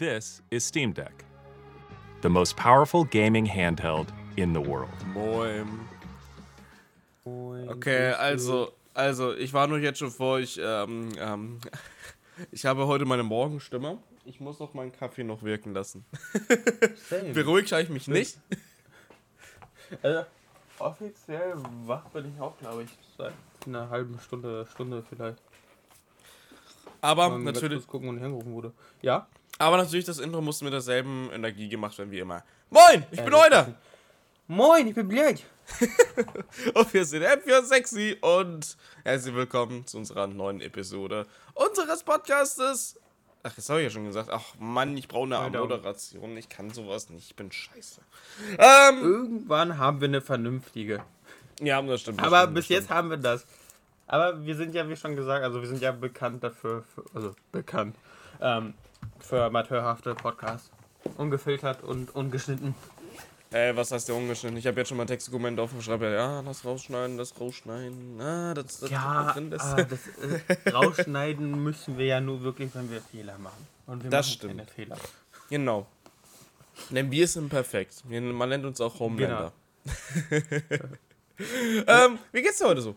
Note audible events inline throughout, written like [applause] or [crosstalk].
This is Steam Deck, the most powerful gaming handheld in the world. Moin. Okay, also, also, ich war nur jetzt schon vor, ich, ähm, ähm, [laughs] ich habe heute meine Morgenstimme. Ich muss noch meinen Kaffee noch wirken lassen. [laughs] Beruhigt habe ich mich nicht. [laughs] Also, offiziell wach bin ich auch, glaube ich, seit einer halben Stunde, Stunde vielleicht. Aber natürlich, gucken, angerufen wurde. Ja? Aber natürlich, das Intro musste mit derselben Energie gemacht werden wie immer. Moin, ich bin Euler. [laughs] Moin, ich bin blöd. [laughs] Und wir sind F4 Sexy und herzlich willkommen zu unserer neuen Episode unseres Podcastes. Ach, das habe ich ja schon gesagt. Ach Mann, ich brauche eine. Moderation. Ich kann sowas nicht. Ich bin scheiße. Ähm, Irgendwann haben wir eine vernünftige. ja, das stimmt. das Aber stimmt, bis das jetzt stimmt. haben wir das. Aber wir sind ja, wie schon gesagt, also wir sind ja bekannt dafür, für, also bekannt, ähm, für amateurhafte Podcasts. Ungefiltert und ungeschnitten. Ey, was heißt der ungeschnitten? Ich habe jetzt schon mal Textdokument offen und schreibe, ja, das rausschneiden, das rausschneiden. Ah, das, das Ja, drin ist. aber das äh, rausschneiden [laughs] müssen wir ja nur wirklich, wenn wir Fehler machen. Und wir Das machen stimmt. keine Fehler. Genau. Denn wir sind perfekt. Man nennt uns auch Homelander. [laughs] ähm, wie geht's dir heute so?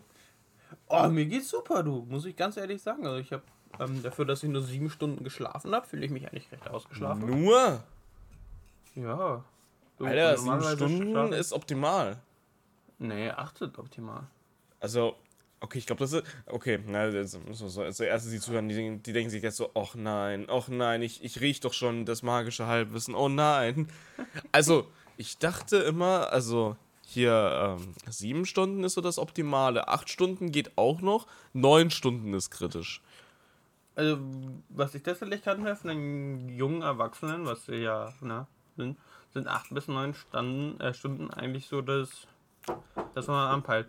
Oh, mir geht's super, du, muss ich ganz ehrlich sagen. Also ich habe ähm, dafür, dass ich nur sieben Stunden geschlafen habe, fühle ich mich eigentlich recht ausgeschlafen. Nur? Ja. Du, Alter, sieben Stunden ist optimal. Nee, acht sind optimal. Also, okay, ich glaube, das ist. Okay, na, so, so, als erstes die zuhören, die, die denken sich jetzt so, ach nein, ach nein, ich, ich riech doch schon das magische Halbwissen, oh nein. Also, ich dachte immer, also hier ähm, sieben Stunden ist so das Optimale, acht Stunden geht auch noch, neun Stunden ist kritisch. Also, was ich tatsächlich kannte von den jungen Erwachsenen, was sie ja ne, sind, sind acht bis neun Stunden, äh, Stunden eigentlich so das, das man anpeilt.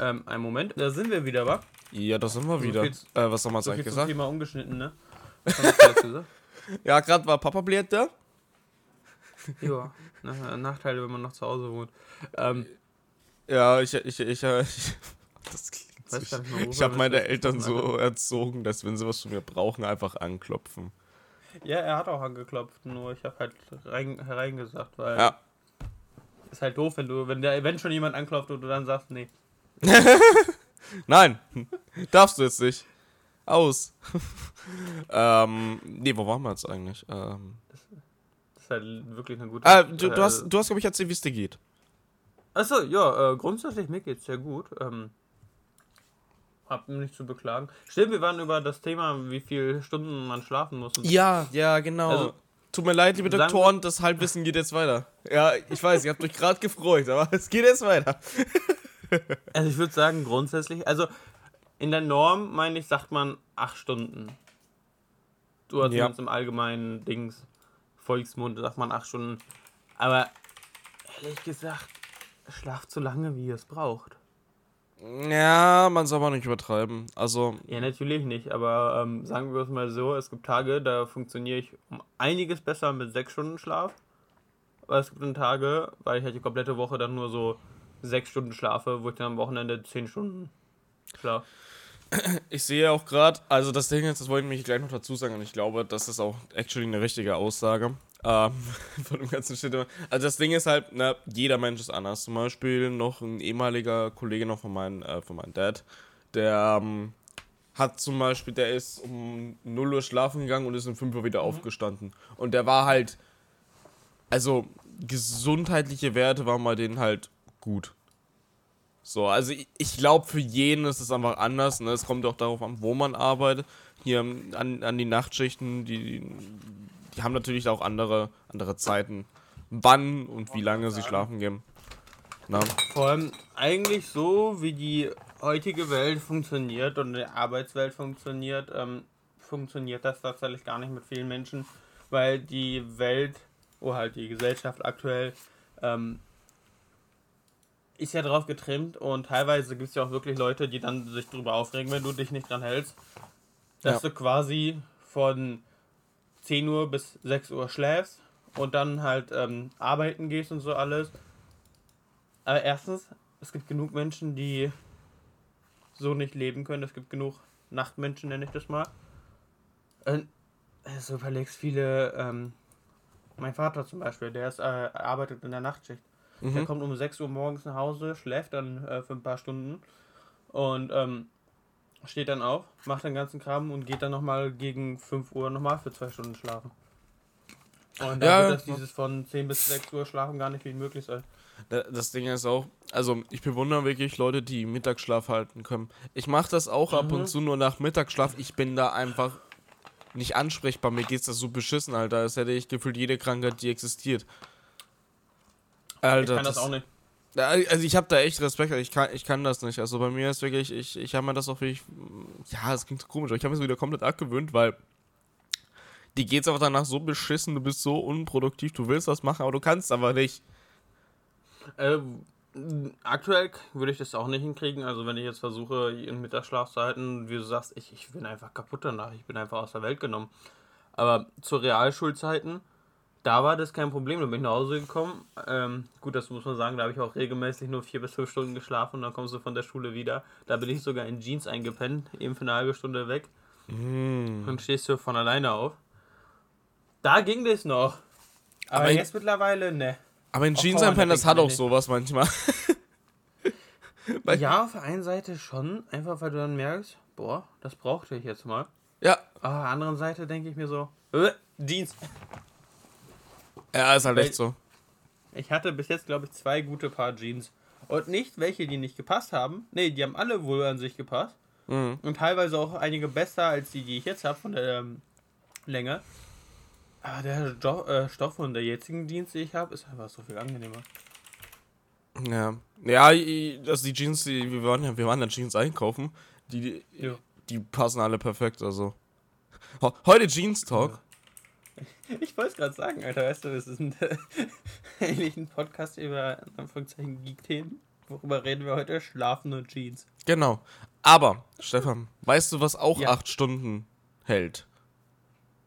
Ähm, einen Moment, da sind wir wieder, wa? Ja, das sind wir wieder. viel- äh, was haben wir jetzt So eigentlich gesagt? Thema ungeschnitten, ne? [laughs] Was hast du jetzt gesagt? Ja, gerade war Papa bläht da. Ja, [laughs] na- Nachteile, wenn man noch zu Hause wohnt. Ähm, Ja, ich, ich, ich, ich [laughs] das klingt Worüber Ich habe meine. Eltern so erzogen, dass wenn sie was von mir brauchen, einfach anklopfen. ja, er hat auch angeklopft, nur ich habe halt rein, hereingesagt, weil Ja. ist halt doof, wenn du, wenn der, wenn schon jemand anklopft und du dann sagst, nee. [laughs] Nein, [laughs] darfst du jetzt nicht. Aus. [laughs] ähm, nee, wo waren wir jetzt eigentlich? Ähm, Das ist halt wirklich eine gute. ah, du, du äh, hast, du hast glaube ich, erzählt, wie es dir geht. Achso, ja, äh, grundsätzlich mir geht's sehr gut. Ähm, hab nicht zu beklagen. Stimmt, wir waren über das Thema, wie viele Stunden man schlafen muss. Ja, ja, genau. Also, Tut mir leid, liebe Doktoren, das Halbwissen geht jetzt weiter. Ja, ich weiß, ihr habt euch gerade gefreut, aber es geht jetzt weiter. [laughs] Also ich würde sagen, grundsätzlich, also in der Norm, meine ich, sagt man acht Stunden. Du hast Ja. zumindest im allgemeinen Dings, Volksmund, sagt man acht Stunden. Aber ehrlich gesagt, schlaft so lange, wie ihr es braucht. Ja, man soll aber nicht übertreiben. Also, Ja, natürlich nicht, aber ähm, sagen wir es mal so, es gibt Tage, da funktioniere ich um einiges besser mit sechs Stunden Schlaf. Aber es gibt dann Tage, weil ich halt die komplette Woche dann nur so sechs Stunden schlafe, wo ich dann am Wochenende zehn Stunden schlafe. Ich sehe auch gerade, also das Ding ist, das wollte ich mich gleich noch dazu sagen und ich glaube, das ist auch actually eine richtige Aussage ähm, [laughs] von dem ganzen Shit. Also das Ding ist halt, na, jeder Mensch ist anders. Zum Beispiel noch ein ehemaliger Kollege noch von meinem, äh, von meinem Dad, der ähm, hat zum Beispiel, der ist um 0 Uhr schlafen gegangen und ist um 5 Uhr wieder aufgestanden. Und der war halt, also gesundheitliche Werte waren bei denen halt gut. So, also ich, ich glaube, für jeden ist es einfach anders. Ne? Es kommt auch darauf an, wo man arbeitet. Hier an, an die Nachtschichten, die, die haben natürlich auch andere, andere Zeiten, wann und wie lange sie schlafen gehen. Na? Vor allem eigentlich so, wie die heutige Welt funktioniert und die Arbeitswelt funktioniert, ähm, funktioniert das tatsächlich gar nicht mit vielen Menschen, weil die Welt, oder halt die Gesellschaft aktuell, ähm, ist ja drauf getrimmt und teilweise gibt es ja auch wirklich Leute, die dann sich drüber aufregen, wenn du dich nicht dran hältst, dass Ja. du quasi von 10 Uhr bis 6 Uhr schläfst und dann halt ähm, arbeiten gehst und so alles. Aber erstens, es gibt genug Menschen, die so nicht leben können. Es gibt genug Nachtmenschen, nenne ich das mal. Äh, Also überlegst viele, ähm, mein Vater zum Beispiel, der ist, äh, arbeitet in der Nachtschicht. Der Mhm. kommt um 6 Uhr morgens nach Hause, schläft dann äh, für ein paar Stunden und ähm, steht dann auf, macht den ganzen Kram und geht dann nochmal gegen 5 Uhr nochmal für zwei Stunden schlafen. Und da Ja, wird das dieses von 10 bis 6 Uhr schlafen gar nicht viel möglich sein. Da- Das Ding ist auch, also ich bewundere wirklich Leute, die Mittagsschlaf halten können. Ich mache das auch ab Mhm. und zu nur nach Mittagsschlaf. Ich bin da einfach nicht ansprechbar. Mir geht's das so beschissen, Alter. Als hätte ich gefühlt jede Krankheit, die existiert. Alter, ich kann das, auch nicht. Also ich habe da echt Respekt, ich kann, ich kann das nicht. Also bei mir ist wirklich, ich, ich habe mir das auch wirklich, ja, es klingt so komisch, aber ich habe mir das wieder komplett abgewöhnt, weil die geht's einfach danach so beschissen, du bist so unproduktiv, du willst was machen, aber du kannst aber nicht. Äh, aktuell würde ich das auch nicht hinkriegen. Also wenn ich jetzt versuche, ihren Mittagsschlaf zu halten, wie du sagst, ich, ich bin einfach kaputt danach. Ich bin einfach aus der Welt genommen. Aber zu Realschulzeiten, da war das kein Problem. Da bin ich nach Hause gekommen. Ähm, gut, das muss man sagen, da habe ich auch regelmäßig nur vier bis fünf Stunden geschlafen und dann kommst du von der Schule wieder. Da bin ich sogar in Jeans eingepennt, eben für eine halbe Stunde weg. Mm. Und stehst du von alleine auf. Da ging das noch. Aber, Aber in- jetzt mittlerweile, ne. Aber in Jeans einpennen, das hat auch sowas manchmal. [laughs] Ja, auf der einen Seite schon, einfach weil du dann merkst, boah, das brauchte ich jetzt mal. ja, Aber auf der anderen Seite denke ich mir so, äh, Jeans. Ja, ist halt echt so. Ich hatte bis jetzt, glaube ich, zwei gute Paar Jeans. Und nicht welche, die nicht gepasst haben. Nee, die haben alle wohl an sich gepasst. Mhm. Und teilweise auch einige besser als die, die ich jetzt habe, von der ähm, Länge. Aber der jo äh, Stoff von der jetzigen Jeans, die ich habe, ist einfach so viel angenehmer. Ja. Ja, also die Jeans, die, wir waren ja, wir waren dann Jeans einkaufen, die, die, Ja. die passen alle perfekt, also. Heute Jeans Talk. [laughs] Ich wollte es gerade sagen, Alter, weißt du, es ist ein, eigentlich ein Podcast über, Anführungszeichen, Geek-Themen. Worüber reden wir heute? Schlafen und Jeans. Genau. Aber, Stefan, weißt du, was auch Ja. acht Stunden hält?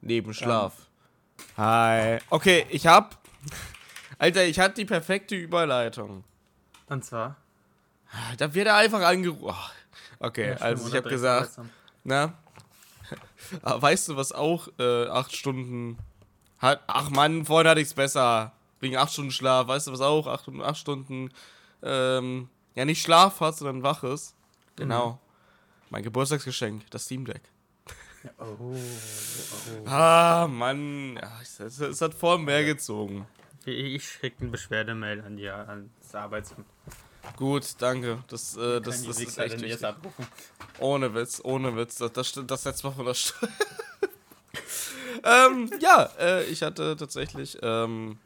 Neben Schlaf. Hi. Okay, ich hab. Alter, ich hatte die perfekte Überleitung. Und zwar? Da wird er einfach angerufen. Okay, also ich habe gesagt, na, weißt du, was auch äh, acht Stunden hat? Ach Mann, vorhin hatte ich's besser. Wegen acht Stunden Schlaf. Weißt du, was auch acht, acht Stunden, ähm, ja nicht Schlaf hat, sondern wach ist? Genau. Mein Geburtstagsgeschenk, das Steam Deck. Oh, oh. Ah, Mann. Es, es, es hat vor mehr gezogen. Ich, ich schicke eine Beschwerdemail an die, ans Arbeitsamt. Gut, danke. Das, äh, das, die das ist echt wichtig. Ohne Witz, ohne Witz. Das, das, das setzt mal von der Steuer. ähm, ja, äh, ich hatte tatsächlich ähm,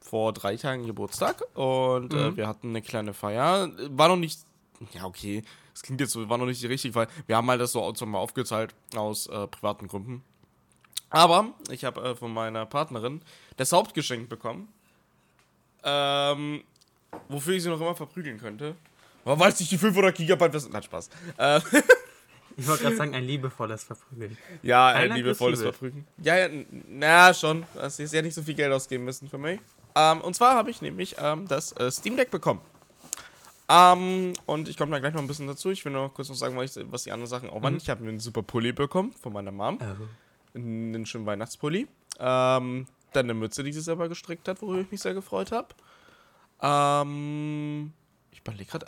vor drei Tagen Geburtstag und äh, Mhm. wir hatten eine kleine Feier. War noch nicht. Ja, okay. Das klingt jetzt so, war noch nicht richtig, weil wir haben halt das so so mal aufgeteilt aus äh, privaten Gründen. Aber ich habe äh, von meiner Partnerin das Hauptgeschenk bekommen. Ähm, wofür ich sie noch immer verprügeln könnte. Aber weiß ich die 500 Gigabyte was. Nein, Spaß. Äh, Ich wollte gerade sagen, ein liebevolles Verprügeln. ja, Kein ein liebevolles. Verprügeln. Ja, ja, na schon. Das ist ja nicht so viel Geld ausgeben müssen für mich. Ähm, und zwar habe ich nämlich ähm, das äh, Steam Deck bekommen. Ähm, und ich komme da gleich noch ein bisschen dazu. Ich will nur kurz noch sagen, was, was die anderen Sachen auch waren. Ich habe mir einen super Pulli bekommen von meiner Mom. Einen schönen Weihnachtspulli. Ähm, dann eine Mütze, die sie selber gestrickt hat, worüber ich mich sehr gefreut habe. Ähm, ich überlege gerade.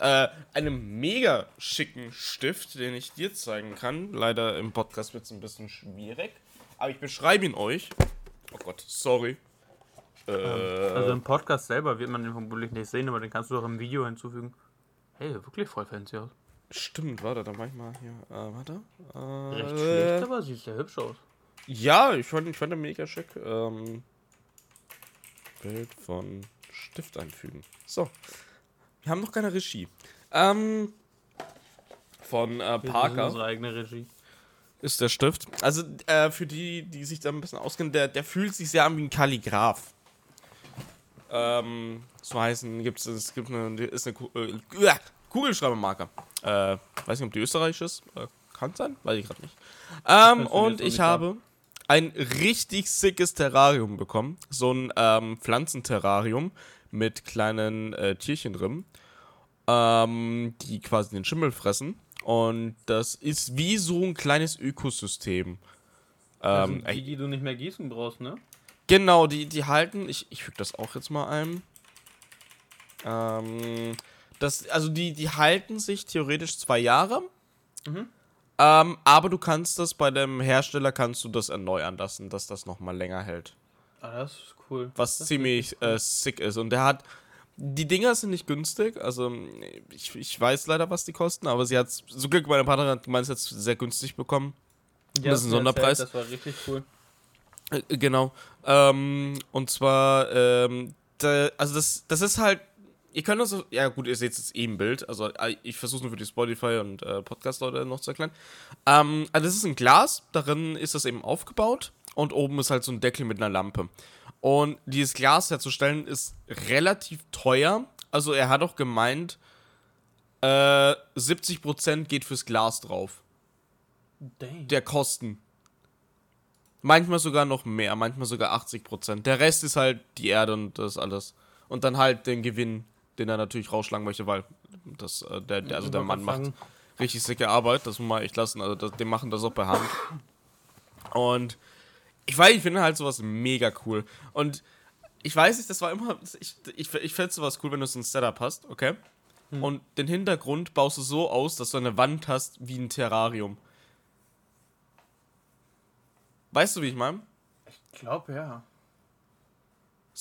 Äh, einen mega schicken Stift, den ich dir zeigen kann. Leider im Podcast wird es ein bisschen schwierig. Aber ich beschreibe ihn euch. Oh Gott, sorry. Äh, Also im Podcast selber wird man den vermutlich nicht sehen, aber den kannst du auch im Video hinzufügen. Hey, wirklich voll fancy aus. stimmt, warte, dann mach ich mal hier. Äh, warte. Äh, Recht schlecht, aber sieht sehr hübsch aus. Ja, ich fand, ich fand den mega schick. Ähm, Bild von Stift einfügen. So. Wir haben noch keine Regie. Ähm, von äh, Parker Unsere eigene Regie. ist der Stift. Also äh, für die, die sich da ein bisschen auskennen, der, der fühlt sich sehr an wie ein Kalligraph. Ähm, so heißen gibt's es gibt eine ist eine äh, uah, Kugelschreibermarke. Äh, weiß nicht, ob die österreichisch ist. Äh, kann sein, weiß ich gerade nicht. Ähm, und ich nicht habe ein richtig sickes Terrarium bekommen. So ein ähm, Pflanzenterrarium mit kleinen äh, Tierchen drin, ähm, die quasi den Schimmel fressen. Und das ist wie so ein kleines Ökosystem. Also Ähm, die, die du nicht mehr gießen brauchst, ne? Genau, die, die halten, ich, ich füge das auch jetzt mal ein. Ähm, das, also die, die halten sich theoretisch zwei Jahre. Mhm. Ähm, aber du kannst das bei dem Hersteller kannst du das erneuern lassen, dass das nochmal länger hält. Ah, das ist cool. Was Das ziemlich cool. äh, sick ist. Und der hat. Die Dinger sind nicht günstig, also ich, ich weiß leider, was die kosten, aber sie hat so Glück, meine Partnerin hat gemeint, sie hat es sehr günstig bekommen. Ja, das ist ein Sonderpreis. erzählt, Das war richtig cool. Äh, Genau. Ähm, und zwar, ähm, da, also das, das ist halt, ihr könnt so- ja gut, ihr seht es jetzt eh im Bild, also äh, ich versuche nur für die Spotify und äh, Podcast-Leute noch zu erklären. Ähm, also das ist ein Glas, darin ist das eben aufgebaut und oben ist halt so ein Deckel mit einer Lampe. Und dieses Glas herzustellen ist relativ teuer. Also er hat auch gemeint, äh, 70% geht fürs Glas drauf Dang. der Kosten. Manchmal sogar noch mehr, manchmal sogar 80%. Der Rest ist halt die Erde und das alles. Und dann halt den Gewinn, den er natürlich rausschlagen möchte, weil das, äh, der, der, also der Mann macht richtig sicke Arbeit, das muss man echt lassen. Also das, die machen das auch per Hand. Und ich weiß, ich finde halt sowas mega cool. Und ich weiß nicht, das war immer, ich, ich, ich fände sowas cool, wenn du so ein Setup hast, okay? Und den Hintergrund baust du so aus, dass du eine Wand hast wie ein Terrarium. Weißt du, wie ich meine? Ich glaube, ja.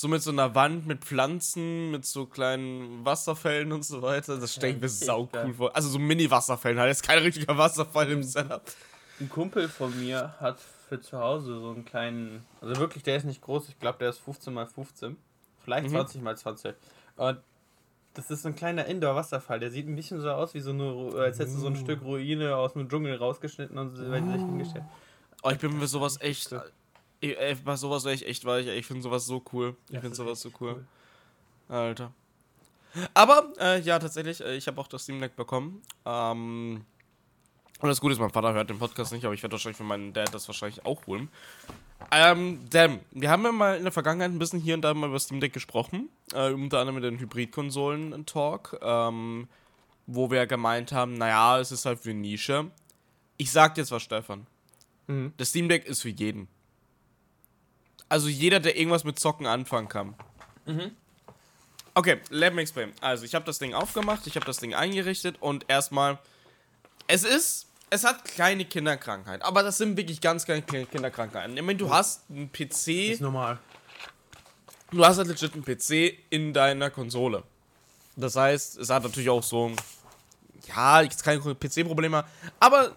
So mit so einer Wand mit Pflanzen, mit so kleinen Wasserfällen und so weiter. Das stelle ich mir sau cool vor. Also so Mini-Wasserfällen halt. Jetzt kein richtiger Wasserfall im Setup. Ein Kumpel von mir hat für zu Hause so einen kleinen, also wirklich, der ist nicht groß, ich glaube, der ist 15 mal 15, vielleicht Mhm. 20 mal 20. Und das ist so ein kleiner Indoor-Wasserfall, der sieht ein bisschen so aus wie so eine, als hättest du so ein Stück Ruine aus dem Dschungel rausgeschnitten und so weiter hingestellt. Oh, ich bin mir sowas echt. Ich, ey, bei sowas wäre ich echt weich. Ich finde sowas so cool. Ich Das finde sowas so richtig cool. Alter. Aber, äh, ja, tatsächlich, äh, ich habe auch das Steam Deck bekommen. Ähm, und das Gute ist, mein Vater hört den Podcast nicht, aber ich werde wahrscheinlich für meinen Dad das wahrscheinlich auch holen. Ähm, damn, wir haben ja mal in der Vergangenheit ein bisschen hier und da mal über Steam Deck gesprochen. Äh, unter anderem mit den Hybrid-Konsolen-Talk. Ähm, wo wir gemeint haben, naja, es ist halt für Nische. Ich sag dir jetzt was, Stefan. Mhm. Das Steam Deck ist für jeden. Also jeder, der irgendwas mit Zocken anfangen kann. Mhm. Okay, let me explain. Also ich habe das Ding aufgemacht, ich habe das Ding eingerichtet und erstmal, es ist, es hat kleine Kinderkrankheiten, aber das sind wirklich ganz kleine Kinderkrankheiten. Ich meine, du hast einen PC, Ist normal. du hast halt legit einen PC in deiner Konsole. Das heißt, es hat natürlich auch so, ja, jetzt keine PC-Probleme, aber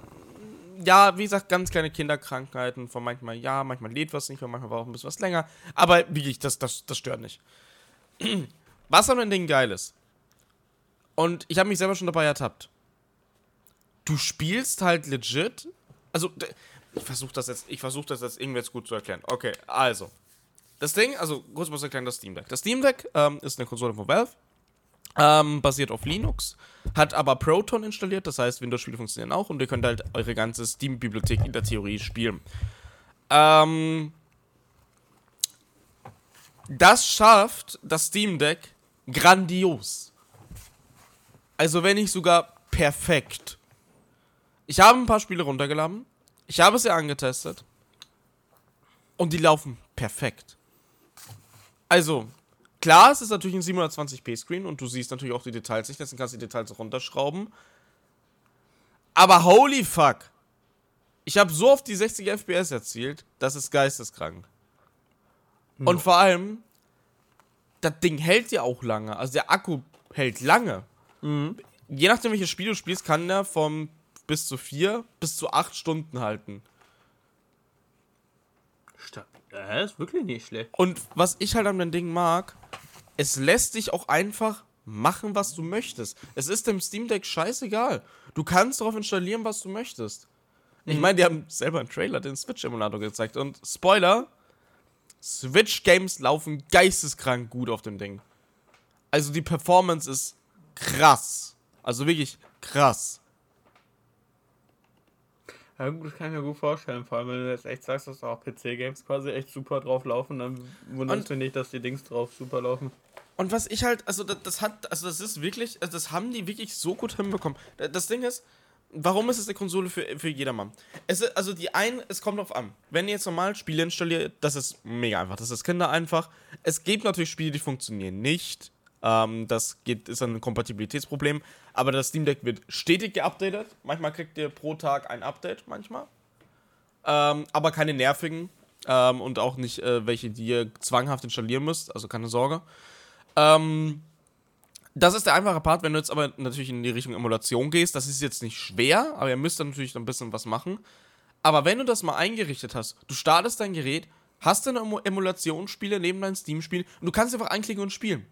ja, wie gesagt, ganz kleine Kinderkrankheiten. Von manchmal ja, manchmal lädt was nicht, von manchmal braucht ein bisschen was länger. Aber wirklich, das, das, das stört nicht. [clears throat] Was an dem Ding geil ist. Und ich habe mich selber schon dabei ertappt. Du spielst halt legit. Also, ich versuche das jetzt, ich versuche das jetzt irgendwie jetzt gut zu erklären. Okay, also. Das Ding, also kurz mal zu erklären, das Steam Deck. Das Steam Deck ähm, ist eine Konsole von Valve. Ähm, basiert auf Linux, hat aber Proton installiert, das heißt, Windows-Spiele funktionieren auch und ihr könnt halt eure ganze Steam-Bibliothek in der Theorie spielen. Ähm, das schafft das Steam Deck grandios. Also, wenn nicht sogar perfekt. Ich habe ein paar Spiele runtergeladen, ich habe sie angetestet und die laufen perfekt. Also, Klar, es ist natürlich ein 720p Screen und du siehst natürlich auch die Details nicht, deswegen kannst du die Details runterschrauben. Aber holy fuck. Ich habe so oft die 60 FPS erzielt, das ist geisteskrank. Und vor allem, das Ding hält ja auch lange. Also der Akku hält lange. Je nachdem, welches Spiel du spielst, kann der vom bis zu 4 bis zu 8 Stunden halten. Stark. Ja, ist wirklich nicht schlecht. Und was ich halt an dem Ding mag, es lässt dich auch einfach machen, was du möchtest. Es ist dem Steam Deck scheißegal. Du kannst darauf installieren, was du möchtest. Ich meine, die haben selber einen Trailer, den Switch-Emulator gezeigt. Und Spoiler: Switch-Games laufen geisteskrank gut auf dem Ding. Also die Performance ist krass. Also wirklich krass. Ja, gut, das kann ich mir gut vorstellen. Vor allem, wenn du jetzt echt sagst, dass auch PC-Games quasi echt super drauf laufen, dann wunderst Und- du nicht, dass die Dings drauf super laufen. Und was ich halt, also das, das hat, also das ist wirklich, also das haben die wirklich so gut hinbekommen. Da- Das Ding ist, warum ist es eine Konsole für, für jedermann? Es, ist- also die einen, es kommt drauf an. Wenn ihr jetzt normal Spiele installiert, das ist mega einfach. Das ist Kinder einfach. Es gibt natürlich Spiele, die funktionieren nicht. Ähm, das geht, ist ein Kompatibilitätsproblem. Aber das Steam Deck wird stetig geupdatet. Manchmal kriegt ihr pro Tag ein Update, manchmal. Ähm, aber keine nervigen. Ähm, und auch nicht äh, welche, die ihr zwanghaft installieren müsst. Also keine Sorge. Ähm, das ist der einfache Part, wenn du jetzt aber natürlich in die Richtung Emulation gehst. Das ist jetzt nicht schwer, aber ihr müsst dann natürlich ein bisschen was machen. Aber wenn du das mal eingerichtet hast, du startest dein Gerät, hast deine Emu- Emulationsspiele neben deinem Steam-Spiel und du kannst einfach einklicken und spielen.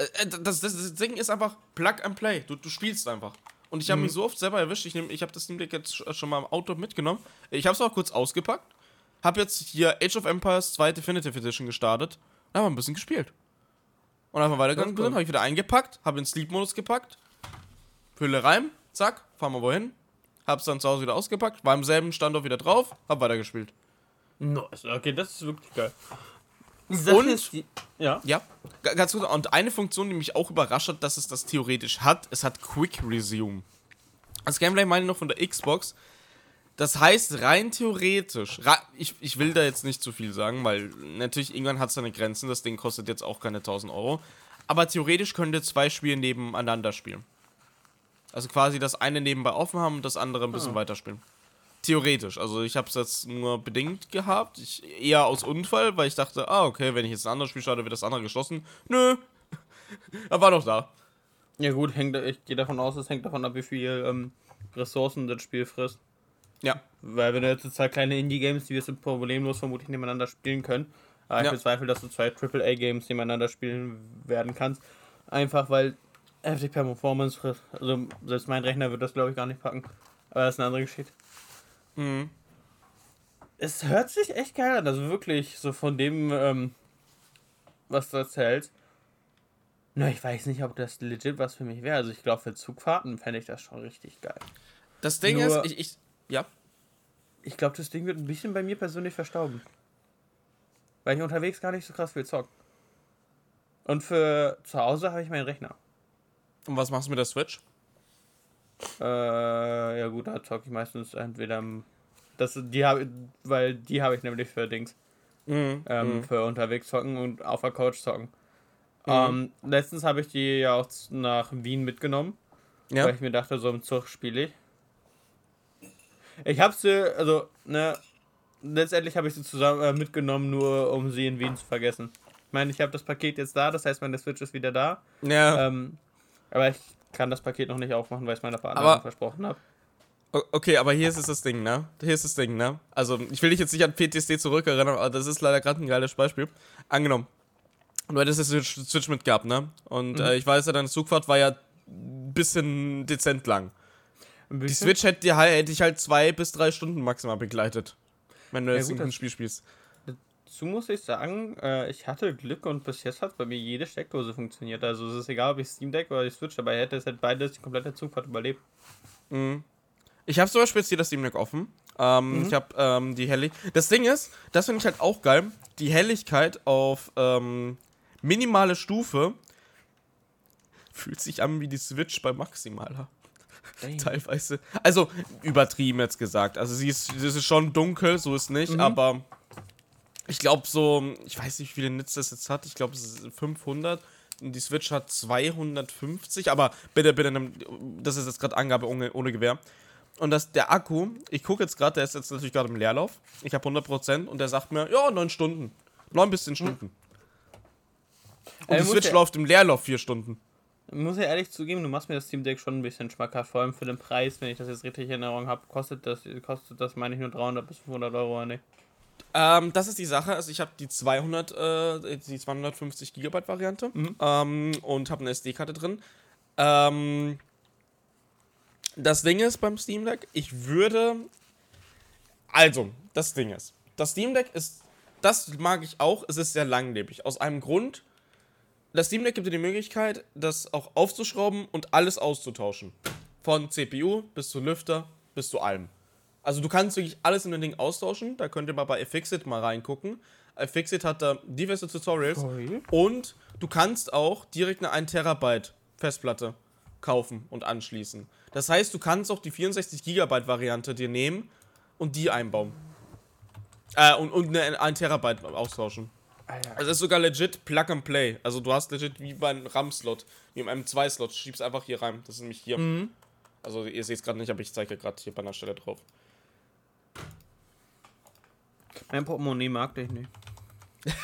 Äh, äh, Das, das, Ding ist einfach Plug and Play. Du, du spielst einfach. Und ich habe mich so oft selber erwischt. Ich, nehm- ich habe das Steam Deck jetzt sch- schon mal im Auto mitgenommen. Ich habe es auch kurz ausgepackt. Habe jetzt hier Age of Empires 2 Definitive Edition gestartet. Und habe ein bisschen gespielt. Und einfach weitergegangen bin, habe ich wieder eingepackt, habe in Sleep-Modus gepackt, Hülle rein, zack, fahren wir wohin, hab's dann zu Hause wieder ausgepackt, war im selben Standort wieder drauf, hab weitergespielt. Nice. Okay, das ist wirklich geil. Und- die, ja. Ja, ganz gut. Und eine Funktion, die mich auch überrascht hat, dass es das theoretisch hat, es hat Quick Resume. Das Gameplay meine ich noch von der Xbox. Das heißt, rein theoretisch, ich, ich will da jetzt nicht zu viel sagen, weil natürlich irgendwann hat es seine Grenzen. Das Ding kostet jetzt auch keine 1000 Euro. Aber theoretisch könnt ihr zwei Spiele nebeneinander spielen. Also quasi das eine nebenbei offen haben und das andere ein bisschen weiterspielen. Theoretisch. Also ich habe es jetzt nur bedingt gehabt. Ich, eher aus Unfall, weil ich dachte, ah, okay, wenn ich jetzt ein anderes Spiel starte, wird das andere geschlossen. Nö. [laughs] er war doch da. Ja gut, hängt, ich gehe davon aus, es hängt davon ab, wie viel ähm, Ressourcen das Spiel frisst. Ja. Weil wenn du jetzt zwei kleine Indie-Games, die wirst du problemlos vermutlich nebeneinander spielen können. Aber Ja. ich bezweifle, dass du zwei AAA-Games nebeneinander spielen werden kannst. Einfach weil heftig Performance frisst. Also selbst mein Rechner wird das glaube ich gar nicht packen. Aber das ist eine andere Geschichte. Mhm. Es hört sich echt geil an, also wirklich so von dem, ähm, was du erzählst. Na, ich weiß nicht, ob das legit was für mich wäre. Also ich glaube, für Zugfahrten fände ich das schon richtig geil. Das Ding Nur- ist, ich, ich, ja. Ich glaube, das Ding wird ein bisschen bei mir persönlich verstauben. Weil ich unterwegs gar nicht so krass viel zock. Und für zu Hause habe ich meinen Rechner. Und was machst du mit der Switch? Äh, ja gut, da zocke ich meistens entweder das die habe weil die habe ich nämlich für Dings Mhm. ähm, für unterwegs zocken und auf der Couch zocken. Mhm. Ähm, letztens habe ich die ja auch nach Wien mitgenommen, Ja. weil ich mir dachte, so im Zug spiele ich. Ich habe sie, also, ne, letztendlich habe ich sie zusammen äh, mitgenommen, nur um sie in Wien zu vergessen. Ich meine, ich habe das Paket jetzt da, das heißt, meine Switch ist wieder da. Ja. Ähm, aber ich kann das Paket noch nicht aufmachen, weil ich es meiner Partnerin versprochen habe. Okay, aber hier ist es das Ding, ne? Hier ist das Ding, ne? Also, ich will dich jetzt nicht an PTSD zurückerinnern, aber das ist leider gerade ein geiles Beispiel. Angenommen, du hättest jetzt Switch mitgehabt, ne? Und Mhm. äh, ich weiß ja, deine Zugfahrt war ja ein bisschen dezent lang. Ein Die bisschen- Switch hätte, halt- hätte dich halt zwei bis drei Stunden maximal begleitet. Wenn du Ja, jetzt gut, ein Spiel spielst. Dazu muss ich sagen, äh, ich hatte Glück und bis jetzt hat bei mir jede Steckdose funktioniert. Also es ist egal, ob ich Steam Deck oder die Switch dabei hätte, es hätte beides die komplette Zugfahrt überlebt. Mhm. Ich habe zum Beispiel jetzt hier das Steam Deck offen. Ähm, Ich habe ähm, die Helligkeit. Das Ding ist, das finde ich halt auch geil. Die Helligkeit auf ähm, minimale Stufe fühlt sich an wie die Switch bei maximaler. [laughs] Teilweise. Also übertrieben jetzt gesagt. Also sie ist, sie ist schon dunkel, so ist nicht, aber ich glaube so, ich weiß nicht, wie viele Nits das jetzt hat. Ich glaube es ist 500. Und die Switch hat 250, aber bitte, bitte, das ist jetzt gerade Angabe ohne, ohne Gewehr. Und das, der Akku, ich gucke jetzt gerade, der ist jetzt natürlich gerade im Leerlauf. Ich habe 100% und der sagt mir, ja, 9 Stunden. 9 bis 10 Stunden. Und Äh, die Switch der- läuft im Leerlauf 4 Stunden. Muss ja ehrlich zugeben, du machst mir das Steam Deck schon ein bisschen schmackhaft, vor allem für den Preis, wenn ich das jetzt richtig in Erinnerung habe, kostet das, kostet das meine ich nur 300 bis 500 Euro, oder nicht? Ähm, das ist die Sache. Also ich habe die 200, äh, die 250 Gigabyte Variante Mhm. ähm, und habe eine SD-Karte drin. Ähm, das Ding ist beim Steam Deck, ich würde, also das Ding ist, das Steam Deck ist, das mag ich auch. Es ist sehr langlebig. Aus einem Grund. Das Steam Deck gibt dir die Möglichkeit, das auch aufzuschrauben und alles auszutauschen. Von CPU bis zu Lüfter bis zu allem. Also du kannst wirklich alles in dem Ding austauschen. Da könnt ihr mal bei iFixit mal reingucken. iFixit hat da diverse Tutorials. Sorry. Und du kannst auch direkt eine 1 Terabyte Festplatte kaufen und anschließen. Das heißt, du kannst auch die 64 GB Variante dir nehmen und die einbauen. Äh, und, und eine 1 Terabyte austauschen. Alter. Also es ist sogar legit Plug and Play. Also du hast legit wie bei einem RAM-Slot, wie im M2-Slot, schiebst einfach hier rein. Das ist nämlich hier. Mhm. Also ihr seht es gerade nicht, aber ich zeige gerade hier bei einer Stelle drauf. Mein Portemonnaie mag dich nicht. [laughs]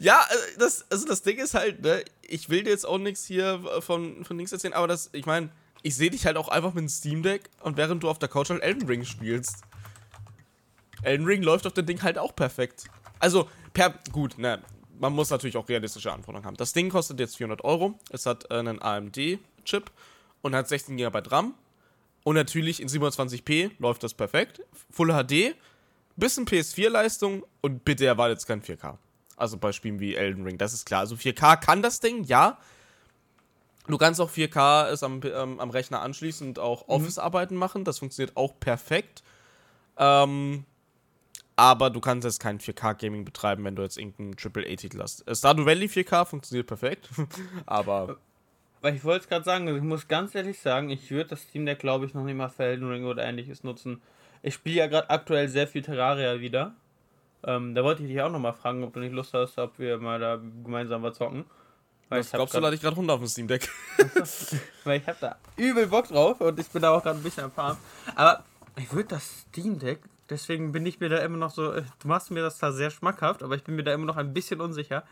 Ja, äh, das, also das Ding ist halt, ne, ich will dir jetzt auch nichts hier von, von nichts erzählen, aber das, ich meine, ich sehe dich halt auch einfach mit einem Steam Deck und während du auf der Couch halt Elden Ring spielst. Elden Ring läuft auf dem Ding halt auch perfekt. Also, per, gut, ne, man muss natürlich auch realistische Anforderungen haben. Das Ding kostet jetzt 400 Euro, es hat äh, einen AMD-Chip und hat 16 GB RAM und natürlich in 27p läuft das perfekt. Full HD, bisschen PS4-Leistung und bitte erwartet jetzt kein 4K. Also bei Spielen wie Elden Ring, das ist klar. Also 4K kann das Ding, ja. Du kannst auch 4K es am, ähm, am Rechner anschließen und auch Office-Arbeiten machen. Das funktioniert auch perfekt. Ähm, aber du kannst jetzt kein 4K-Gaming betreiben, wenn du jetzt irgendeinen AAA-Titel hast. Äh, Stardew Valley 4K funktioniert perfekt. [laughs] aber Weil ich wollte es gerade sagen, also ich muss ganz ehrlich sagen, ich würde das Steam Deck, glaube ich, noch nicht mal für Elden Ring oder ähnliches nutzen. Ich spiele ja gerade aktuell sehr viel Terraria wieder. Ähm, da wollte ich dich auch noch mal fragen, ob du nicht Lust hast, ob wir mal da gemeinsam was zocken. Weil hab glaubst du, grad- lade ich gerade runter auf dem Steam Deck? [laughs] Weil ich habe da übel Bock drauf und ich bin da auch gerade ein bisschen am Farm. Aber ich würde das Steam Deck, deswegen bin ich mir da immer noch so, äh, du machst mir das da sehr schmackhaft, aber ich bin mir da immer noch ein bisschen unsicher.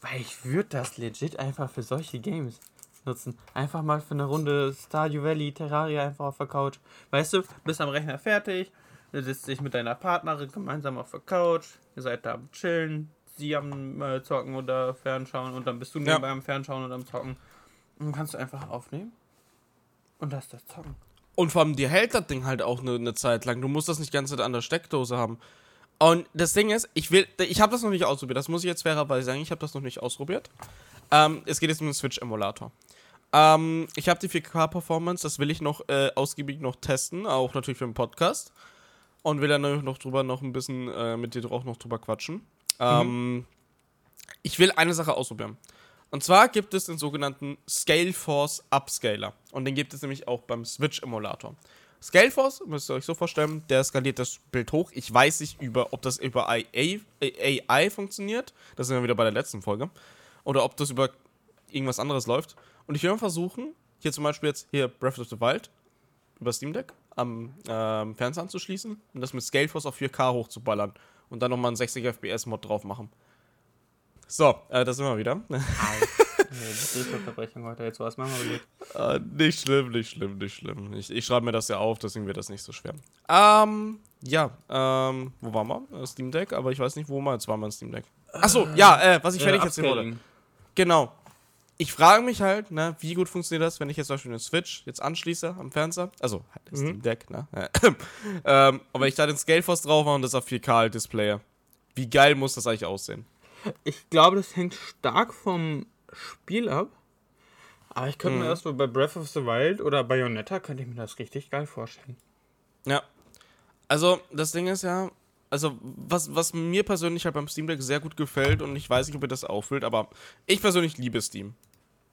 Weil ich würde das legit einfach für solche Games nutzen. Einfach mal für eine Runde Stardew Valley, Terraria einfach auf der Couch. Weißt du, bist am Rechner fertig, du sitzt dich mit deiner Partnerin gemeinsam auf der Couch, ihr seid da am Chillen, sie am äh, Zocken oder Fernschauen und dann bist du nebenbei am Fernschauen und am Zocken. Und dann kannst du einfach aufnehmen und das das zocken. Und vor allem, dir hält das Ding halt auch eine ne Zeit lang. Du musst das nicht Zeit an der Steckdose haben. Und das Ding ist, ich will, ich habe das noch nicht ausprobiert. Das muss ich jetzt fairerweise sagen. Ich habe das noch nicht ausprobiert. Ähm, es geht jetzt um den Switch-Emulator. Ähm, ich habe die 4K-Performance, das will ich noch äh, ausgiebig noch testen, auch natürlich für den Podcast. Und will dann noch drüber noch ein bisschen äh, mit dir auch noch drüber quatschen. Ähm, ich will eine Sache ausprobieren. Und zwar gibt es den sogenannten Scaleforce Upscaler. Und den gibt es nämlich auch beim Switch-Emulator. Scaleforce, müsst ihr euch so vorstellen, der skaliert das Bild hoch. Ich weiß nicht, über, ob das über IA, AI funktioniert. Das sind wir wieder bei der letzten Folge. Oder ob das über irgendwas anderes läuft. Und ich will mal versuchen, hier zum Beispiel jetzt hier Breath of the Wild über Steam Deck am ähm, Fernseher anzuschließen und das mit Scaleforce auf 4K hochzuballern. Und dann nochmal einen 60 FPS-Mod drauf machen. So, äh, da sind wir wieder. [laughs] Nee, Unterbrechung heute. Jetzt. Äh, nicht schlimm, nicht schlimm, nicht schlimm. Ich, ich schreibe mir das ja auf, deswegen wird das nicht so schwer. Ähm, ja, ähm, wo waren wir? Äh, Steam Deck, aber ich weiß nicht, wo wir jetzt waren wir in Steam Deck. Achso, ja, äh, was ich fertig erzählen wollte. Genau. Ich frage mich halt, ne, wie gut funktioniert das, wenn ich jetzt zum Beispiel eine Switch jetzt anschließe am Fernseher? Also, halt das Steam Deck, ne? [laughs] ähm, aber ich da den Scaleforce drauf mache und das auf 4K halt displaye. Wie geil muss das eigentlich aussehen? Ich glaube, das hängt stark vom Spiel ab. Aber ich könnte mir Mhm. das so bei Breath of the Wild oder Bayonetta könnte ich mir das richtig geil vorstellen. Ja. Also, das Ding ist ja, also, was, was mir persönlich halt beim Steam Deck sehr gut gefällt und ich weiß nicht, ob ihr das auffüllt, aber ich persönlich liebe Steam.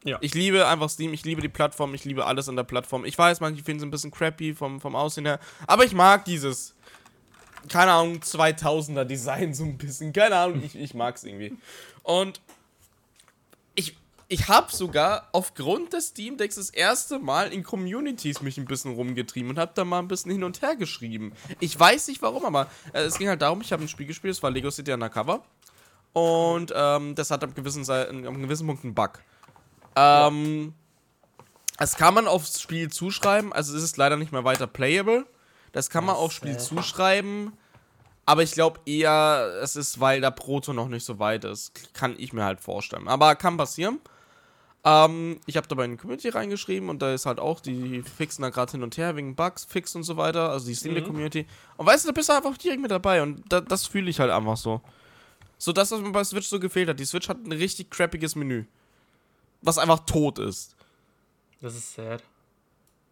Ja. Ich liebe einfach Steam, ich liebe die Plattform, ich liebe alles an der Plattform. Ich weiß, manche finden es ein bisschen crappy vom, vom Aussehen her, aber ich mag dieses, keine Ahnung, 2000er Design so ein bisschen. Keine Ahnung, ich, ich mag es irgendwie. Und ich, ich habe sogar aufgrund des Steam Decks das erste Mal in Communities mich ein bisschen rumgetrieben und habe da mal ein bisschen hin und her geschrieben. Ich weiß nicht warum, aber äh, es ging halt darum, ich habe ein Spiel gespielt, es war Lego City Undercover. Und ähm, das hat ab gewissen, einem gewissen Punkt einen Bug. Ähm, Das kann man aufs Spiel zuschreiben, also es ist leider nicht mehr weiter playable. Das kann man Das, aufs Spiel äh, zuschreiben. Aber ich glaube eher, es ist, weil der Proto noch nicht so weit ist. Kann ich mir halt vorstellen. Aber kann passieren. Ähm, ich habe dabei in die Community reingeschrieben und da ist halt auch, die fixen da gerade hin und her wegen Bugs, Fix und so weiter. Also die Steam Mhm. Community. Und weißt du, da bist du einfach direkt mit dabei und da, das fühle ich halt einfach so. So das, was mir bei Switch so gefehlt hat. Die Switch hat ein richtig crappiges Menü. Was einfach tot ist. Das ist sad.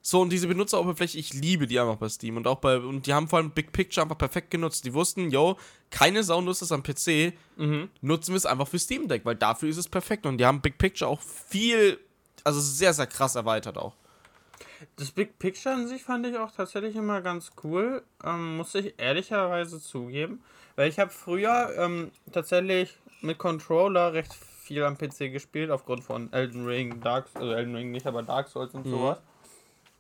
So, und diese Benutzeroberfläche, ich liebe die einfach bei Steam. Und auch bei, und die haben vor allem Big Picture einfach perfekt genutzt. Die wussten, yo, keine Sau nutzt das am PC, Mhm. nutzen wir es einfach für Steam Deck, weil dafür ist es perfekt. Und die haben Big Picture auch viel also sehr, sehr krass erweitert auch. Das Big Picture an sich fand ich auch tatsächlich immer ganz cool, ähm, muss ich ehrlicherweise zugeben. Weil ich habe früher ähm, tatsächlich mit Controller recht viel am PC gespielt, aufgrund von Elden Ring, Dark also Elden Ring nicht, aber Dark Souls und Mhm. sowas.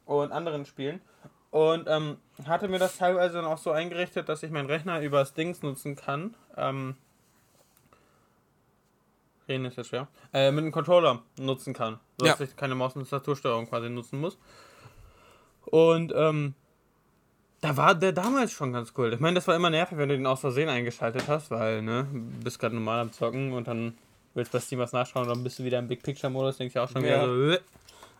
Und anderen Spielen. Und ähm, hatte mir das teilweise dann auch so eingerichtet, dass ich meinen Rechner übers Dings nutzen kann. Ähm, reden ist jetzt schwer. Äh, mit einem Controller nutzen kann. Sodass Ja. ich keine Maus- und Tastatursteuerung quasi nutzen muss. Und ähm, da war der damals schon ganz cool. Ich meine, das war immer nervig, wenn du den aus Versehen eingeschaltet hast, weil, ne, du bist gerade normal am Zocken und dann willst bei Steam was nachschauen dann bist du wieder im Big Picture-Modus, denkst ja auch schon Ja. wieder so, "Äh."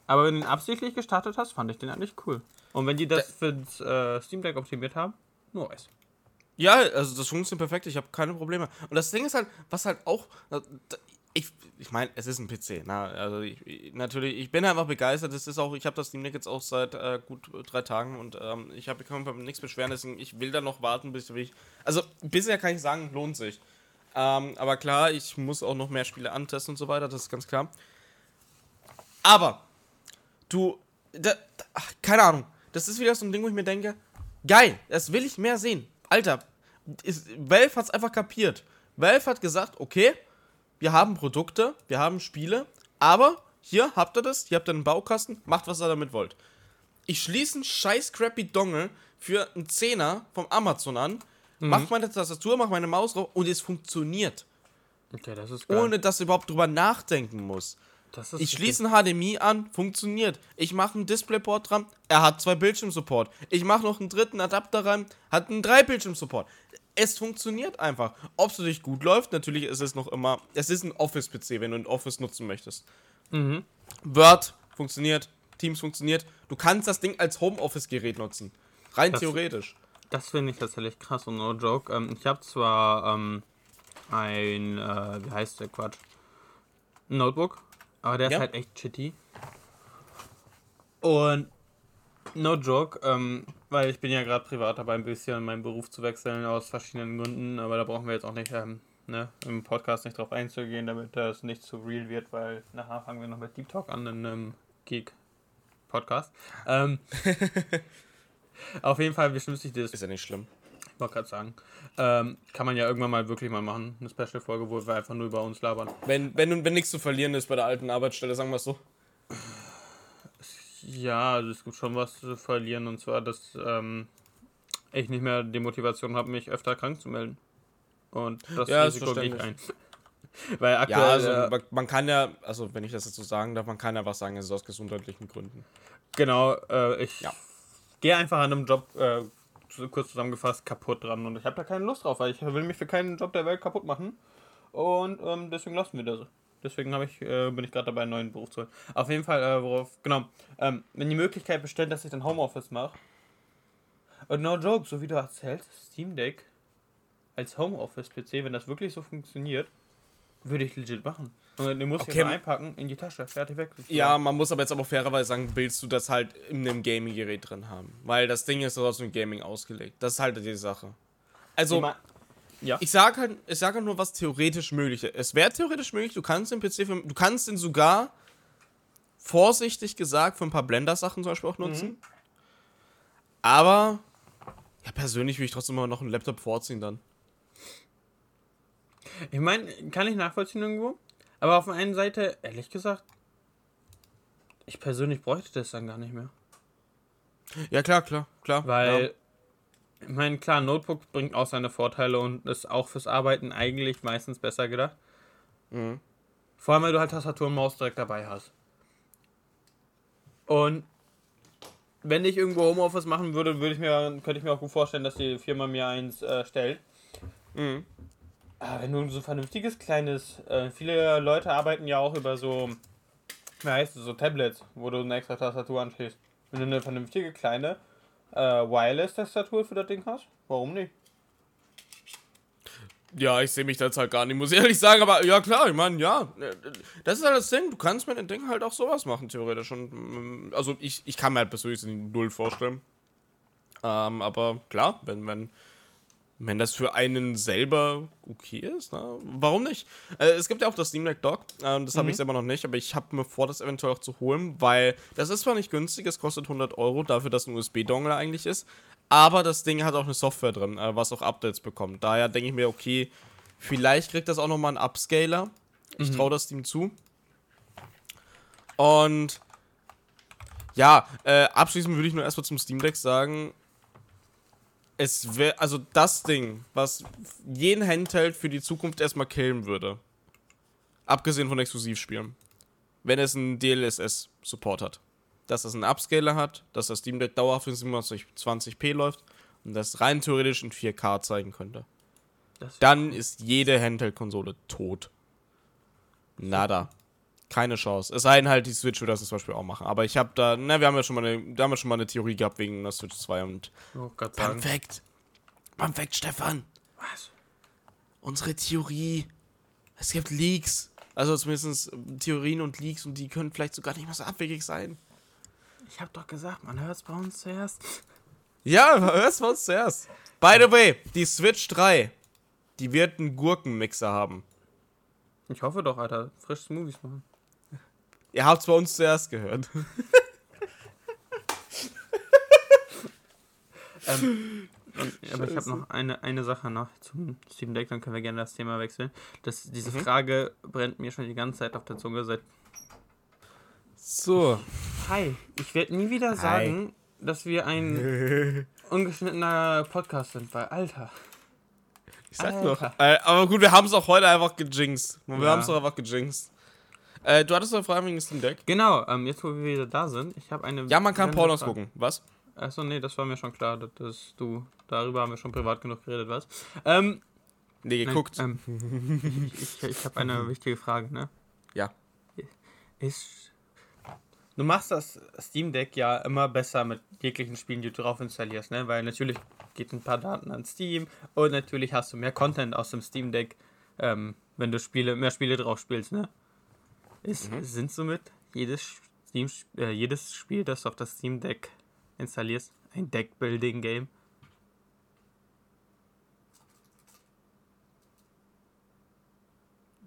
Aber wenn du ihn absichtlich gestartet hast, fand ich den eigentlich cool. Und wenn die das fürs äh, Steam Deck optimiert haben, nur nice. Ja, also das funktioniert perfekt, ich habe keine Probleme. Und das Ding ist halt, was halt auch. Ich, ich meine, es ist ein PC. Na, also ich, ich- natürlich, ich bin einfach begeistert. Es ist auch, ich habe das Steam Deck jetzt auch seit äh, gut drei Tagen und ähm, ich habe kann mir nichts beschweren, deswegen ich will da noch warten, bis ich. Also bisher kann ich sagen, lohnt sich. Ähm, aber klar, ich muss auch noch mehr Spiele antesten und so weiter, das ist ganz klar. Aber du, da, ach, keine Ahnung, das ist wieder so ein Ding, wo ich mir denke, geil, das will ich mehr sehen. Alter, ist, Valve hat es einfach kapiert. Valve hat gesagt, okay, wir haben Produkte, wir haben Spiele, aber hier habt ihr das, hier habt ihr einen Baukasten, macht was ihr damit wollt. Ich schließe einen scheiß crappy Dongle für einen Zehner vom Amazon an, mach meine Tastatur, mach meine Maus drauf und es funktioniert. Okay, das ist Ohne dass ich überhaupt drüber nachdenken muss. Das ist Ich schließe ein HDMI an, funktioniert. Ich mache einen Displayport dran, er hat zwei Bildschirmsupport. Ich mache noch einen dritten Adapter rein, hat einen drei Bildschirmsupport. Es funktioniert einfach. Ob es für dich gut läuft, natürlich ist es noch immer. Es ist ein Office-PC, wenn du ein Office nutzen möchtest. Word funktioniert, Teams funktioniert. Du kannst das Ding als Homeoffice-Gerät nutzen. Rein Das- theoretisch. Das finde ich tatsächlich krass und no joke. Ähm, ich habe zwar ähm, ein, äh, wie heißt der Quatsch? Ein Notebook, aber der Ja. ist halt echt shitty. Und no joke, ähm, weil ich bin ja gerade privat dabei, ein bisschen meinen Beruf zu wechseln aus verschiedenen Gründen, aber da brauchen wir jetzt auch nicht ähm, ne, im Podcast nicht drauf einzugehen, damit das nicht zu real wird, weil nachher fangen wir noch mit Deep Talk an in einem Geek-Podcast. Ähm, [laughs] auf jeden Fall bestimmt sich das Ist ja nicht schlimm. ich wollte gerade sagen. Ähm, kann man ja irgendwann mal wirklich mal machen. Eine Special-Folge, wo wir einfach nur über uns labern. Wenn, wenn, wenn nichts zu verlieren ist bei der alten Arbeitsstelle, sagen wir es so. Ja, also es gibt schon was zu verlieren. Und zwar, dass ähm, ich nicht mehr die Motivation habe, mich öfter krank zu melden. Und das Ja, ist Risiko gehe ich ein. [laughs] Weil aktuell. Ja, also äh, man- man kann ja, also wenn ich das jetzt so sagen darf, man kann ja was sagen, es ist aus gesundheitlichen Gründen. genau, äh, ich Ja. Gehe einfach an einem Job, äh, kurz zusammengefasst, kaputt dran. Und ich habe da keine Lust drauf, weil ich will mich für keinen Job der Welt kaputt machen. Und ähm, deswegen lassen wir das. Deswegen ich, äh, bin ich gerade dabei, einen neuen Beruf zu holen. Auf jeden Fall, äh, worauf, genau, ähm, wenn die Möglichkeit besteht, dass ich dann Homeoffice mache. Und no joke, so wie du erzählst, Steam Deck als Homeoffice-PC, wenn das wirklich so funktioniert, würde ich legit machen. Und den muss ich Okay. einpacken, in die Tasche, fertig weg. Ja, man muss aber jetzt aber fairerweise sagen, willst du das halt in einem Gaming-Gerät drin haben? Weil das Ding ist aus dem Gaming ausgelegt. Das ist halt die Sache. Also, Ich mein- ja. ich sage halt, ich sag halt nur, was theoretisch möglich ist. Es wäre theoretisch möglich, du kannst den PC für, du kannst den sogar, vorsichtig gesagt, für ein paar Blender-Sachen zum Beispiel auch nutzen. Aber, ja, persönlich würde ich trotzdem immer noch einen Laptop vorziehen dann. Ich meine, kann ich nachvollziehen irgendwo. Aber auf der einen Seite, ehrlich gesagt, ich persönlich bräuchte das dann gar nicht mehr. Ja, klar, klar, klar. Weil, ja. ich meine, klar, Notebook bringt auch seine Vorteile und ist auch fürs Arbeiten eigentlich meistens besser gedacht. Mhm. Vor allem, weil du halt Tastatur und Maus direkt dabei hast. Und wenn ich irgendwo Homeoffice machen würde, würde ich mir, könnte ich mir auch gut vorstellen, dass die Firma mir eins äh, stellt. Mhm. Aber wenn du so ein vernünftiges kleines, äh, viele Leute arbeiten ja auch über so, wie heißt es, so Tablets, wo du eine extra Tastatur anschließt. Wenn du eine vernünftige kleine äh, Wireless-Tastatur für das Ding hast, warum nicht? Ja, ich sehe mich da halt gar nicht, muss ich [laughs] ehrlich sagen, aber ja klar, ich meine, ja, äh, das ist halt das Ding, du kannst mit dem Ding halt auch sowas machen, theoretisch. Und, mm, also ich, ich kann mir halt persönlich null vorstellen. Ähm, aber klar, wenn, wenn, wenn das für einen selber okay ist, na, warum nicht? Äh, es gibt ja auch das Steam Deck Dock, äh, das habe ich selber noch nicht, aber ich habe mir vor, das eventuell auch zu holen, weil das ist zwar nicht günstig, es kostet 100 Euro dafür, dass ein USB-Dongle eigentlich ist, aber das Ding hat auch eine Software drin, äh, was auch Updates bekommt. Daher denke ich mir, okay, vielleicht kriegt das auch nochmal einen Upscaler. Ich traue das Team zu. Und ja, äh, abschließend würde ich nur erstmal zum Steam Deck sagen, es wäre, also das Ding, was jeden Handheld für die Zukunft erstmal killen würde, abgesehen von Exklusivspielen, wenn es einen DLSS-Support hat. Dass es einen Upscaler hat, dass das Steam Deck dauerhaft in 2720p läuft und das rein theoretisch in 4K zeigen könnte. Dann ist jede Handheld-Konsole tot. Nada. Keine Chance. Es sei denn halt, die Switch würde das zum Beispiel auch machen. Aber ich habe da, na, wir haben ja schon mal eine, da haben wir schon mal eine Theorie gehabt wegen der Switch 2 und Oh Gott sagen. Fact. Fun Fact, Stefan. Was? Unsere Theorie. Es gibt Leaks. Also zumindest Theorien und Leaks und die können vielleicht sogar nicht mal so abwegig sein. Ich hab doch gesagt, man hört's bei uns zuerst. Ja, hörst du uns zuerst. By the way, die Switch 3, die wird einen Gurkenmixer haben. Ich hoffe doch, Alter. Frisch Smoothies machen. Ihr habt's bei uns zuerst gehört. [laughs] Ähm, und, [laughs] aber ich habe noch eine, eine Sache noch zum Steam Deck, dann können wir gerne das Thema wechseln. Das, diese Frage brennt mir schon die ganze Zeit auf der Zunge seit. So. Hi, ich werde nie wieder sagen, dass wir ein [laughs] ungeschnittener Podcast sind, weil Alter. Ich sag Alter. noch. Äh, aber gut, wir haben es auch heute einfach gejinxt. Wir Ja. haben es doch einfach gejinxt. Äh, du hattest eine Frage wegen Steam Deck? Genau, ähm, jetzt wo wir wieder da sind, ich habe eine. Ja, man kann Pornos Frage. gucken. Was? Achso, nee, das war mir schon klar, dass, du. Darüber haben wir schon privat genug geredet, was? Ähm, Nee, nein, geguckt. Ähm, [laughs] ich ich habe eine wichtige Frage, ne? Ja. Ist. Du machst das Steam Deck ja immer besser mit jeglichen Spielen, die du drauf installierst, ne? Weil natürlich geht ein paar Daten an Steam und natürlich hast du mehr Content aus dem Steam Deck, ähm, wenn du Spiele, mehr Spiele drauf spielst, ne? Ist, Sind somit jedes Steam, äh, jedes Spiel, das du auf das Steam Deck installierst, ein Deck-Building-Game?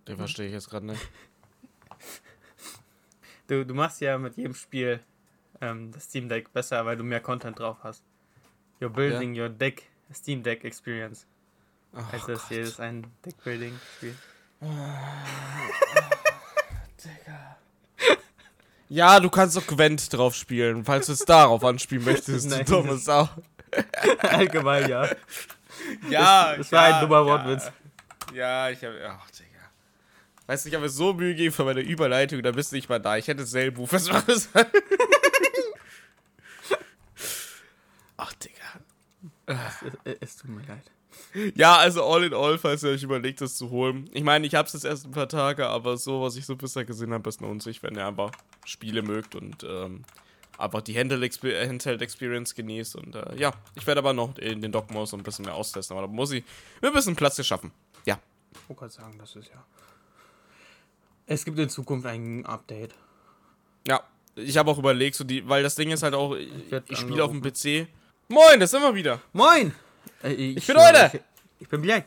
Den verstehe ich jetzt gerade nicht. [laughs] Du, du machst ja mit jedem Spiel ähm, das Steam Deck besser, weil du mehr Content drauf hast. You're building your deck, Steam Deck Experience. Das hier ist ein [laughs] Deck-Building-Spiel? Ja, du kannst doch Gwent drauf spielen, falls du es darauf anspielen [laughs] möchtest. Du dumme das- Sau. [laughs] Allgemein, ja. Ja, Das war ein dummer Wortwitz. Ja, ich habe. Ach, Digga. Weißt du, ich habe so Mühe gegeben für meine Überleitung, da bist du nicht mal da. Ich hätte Selbuch. Was war das? [laughs] Ach, Digga. Es, es tut mir leid. Ja, also all in all, falls ihr euch überlegt, das zu holen. Ich meine, ich habe es jetzt erst ein paar Tage, aber so, was ich so bisher gesehen habe, ist lohnt sich, wenn ihr einfach Spiele mögt und ähm, einfach die Handheld-Expe- Handheld-Experience genießt. Und äh, ja, ich werde aber noch in den Dock-Modus ein bisschen mehr austesten, aber da muss ich mir ein bisschen Platz geschaffen. Ja. Ich wollte gerade sagen, das ist ja. Es gibt in Zukunft ein Update. Ja, ich habe auch überlegt, so die, weil das Ding ist halt auch, ich, ich spiele auf dem. PC. Moin, das sind wir wieder. Moin! Äh, ich, bin Eude. Ich, ich bin Björn.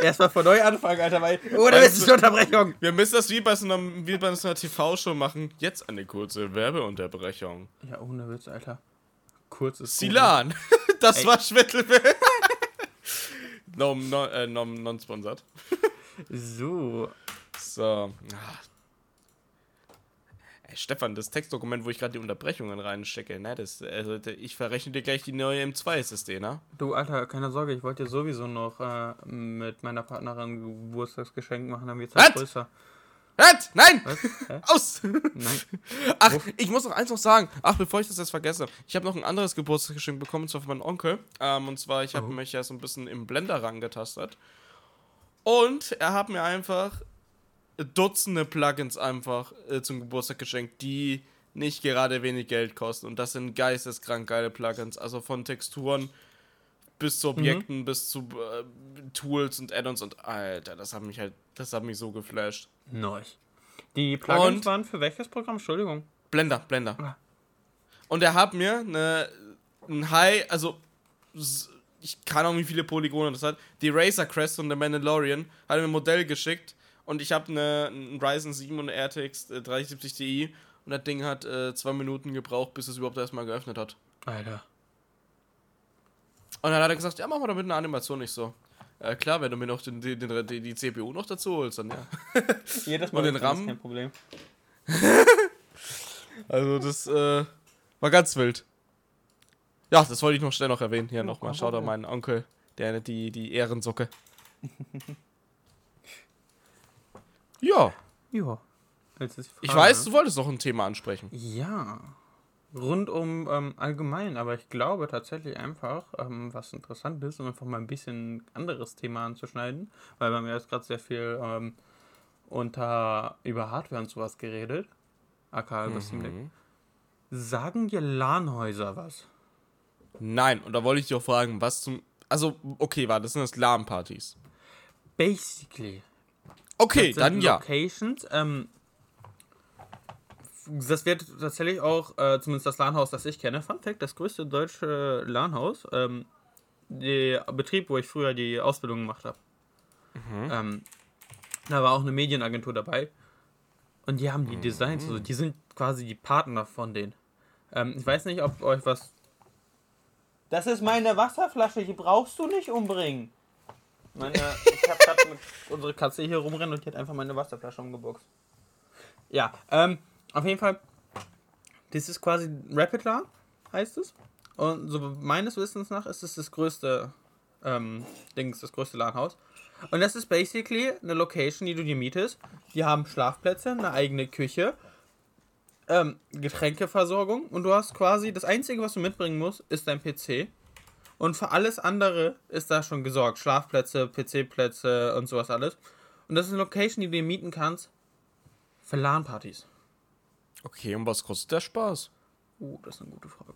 Erstmal von neu anfangen, Alter, weil. Oh, da ist du- eine Unterbrechung! Wir müssen das wie bei so einer, wie bei so einer TV-Show machen. Jetzt eine kurze Werbeunterbrechung. Ja, ohne Witz, Alter. Kurz ist. gut. Silan. [laughs] Das Ey. war Schwettel. [laughs] no, no, äh, no, non-sponsored. So. [laughs] So. Ah. Ey, Stefan, das Textdokument, wo ich gerade die Unterbrechungen reinstecke, ne, das, also, ich verrechne dir gleich die neue M2-SSD, ne? Du, Alter, keine Sorge, ich wollte dir sowieso noch äh, mit meiner Partnerin Geburtstagsgeschenk machen, dann wird's halt größer. Was? Nein! Was? [laughs] Aus! Nein. [laughs] Ach, ich muss noch eins noch sagen. Ach, bevor ich das jetzt vergesse. Ich habe noch ein anderes Geburtstagsgeschenk bekommen, und zwar von meinem Onkel. Ähm, und zwar, ich habe Oh. mich ja so ein bisschen im Blender rangetastet. Und er hat mir einfach Dutzende Plugins einfach äh, zum Geburtstag geschenkt, die nicht gerade wenig Geld kosten. Und das sind geisteskrank geile Plugins. Also von Texturen bis zu Objekten, bis zu äh, Tools und Add-ons und Alter, das hat mich halt, das hat mich so geflasht. Nice. Die Plugins Und- waren für welches Programm? Entschuldigung. Blender, Blender. Ah. Und er hat mir eine, ein High, also ich kann auch wie viele Polygone das hat. Die Razer Crest und der Mandalorian hat mir ein Modell geschickt und ich habe eine, einen Ryzen 7 und eine RTX 3070 Ti und das Ding hat äh, zwei Minuten gebraucht, bis es überhaupt erstmal geöffnet hat. Alter. Und dann hat er gesagt, ja, machen wir doch mit einer Animation nicht so. Äh, klar, wenn du mir noch den, den, den, die, die CPU noch dazu holst, dann ja. [laughs] Jedes Und den ist RAM? kein Problem. [laughs] Also das äh, war ganz wild. Ja, das wollte ich noch schnell noch erwähnen. Hier nochmal. an Problem. meinen Onkel, der die, die Ehrensocke. [laughs] ja, Ja. Ich weiß, du wolltest noch ein Thema ansprechen. Ja. Rund um ähm, allgemein, aber ich glaube tatsächlich einfach, ähm, was interessant ist, um einfach mal ein bisschen anderes Thema anzuschneiden, weil wir haben ja jetzt gerade sehr viel ähm, unter über Hardware und sowas geredet. aka über Steam Deck. Mhm. Sagen dir LAN-Häuser was? Nein, und da wollte ich dich auch fragen, was zum. Also, okay, warte, das sind das LAN-Partys. Basically. Okay, dann ja. Locations. Ähm, das wird tatsächlich auch, äh, zumindest das LAN-Haus, das ich kenne, Fun Fact, das größte deutsche LAN-Haus, ähm, der Betrieb, wo ich früher die Ausbildung gemacht habe. Mhm. Ähm, da war auch eine Medienagentur dabei. Und die haben die Mhm. Designs, also die sind quasi die Partner von denen. Ähm, ich weiß nicht, ob euch was. Das ist meine Wasserflasche, die brauchst du nicht umbringen. Meine, ich habe gerade mit unsere Katze hier rumrennen und die hat einfach meine Wasserflasche umgeboxt. Ja, ähm, auf jeden Fall, das ist quasi Rapid LAN, heißt es. Und so meines Wissens nach ist es das größte, ähm, Dings, das größte LAN-Haus. Und das ist basically eine Location, die du dir mietest. Die haben Schlafplätze, eine eigene Küche, ähm, Getränkeversorgung und du hast quasi, das Einzige, was du mitbringen musst, ist dein PC. Und für alles andere ist da schon gesorgt. Schlafplätze, PC-Plätze und sowas alles. Und das ist eine Location, die du dir mieten kannst für LAN-Partys. Okay, und was kostet der Spaß? Uh, das ist eine gute Frage.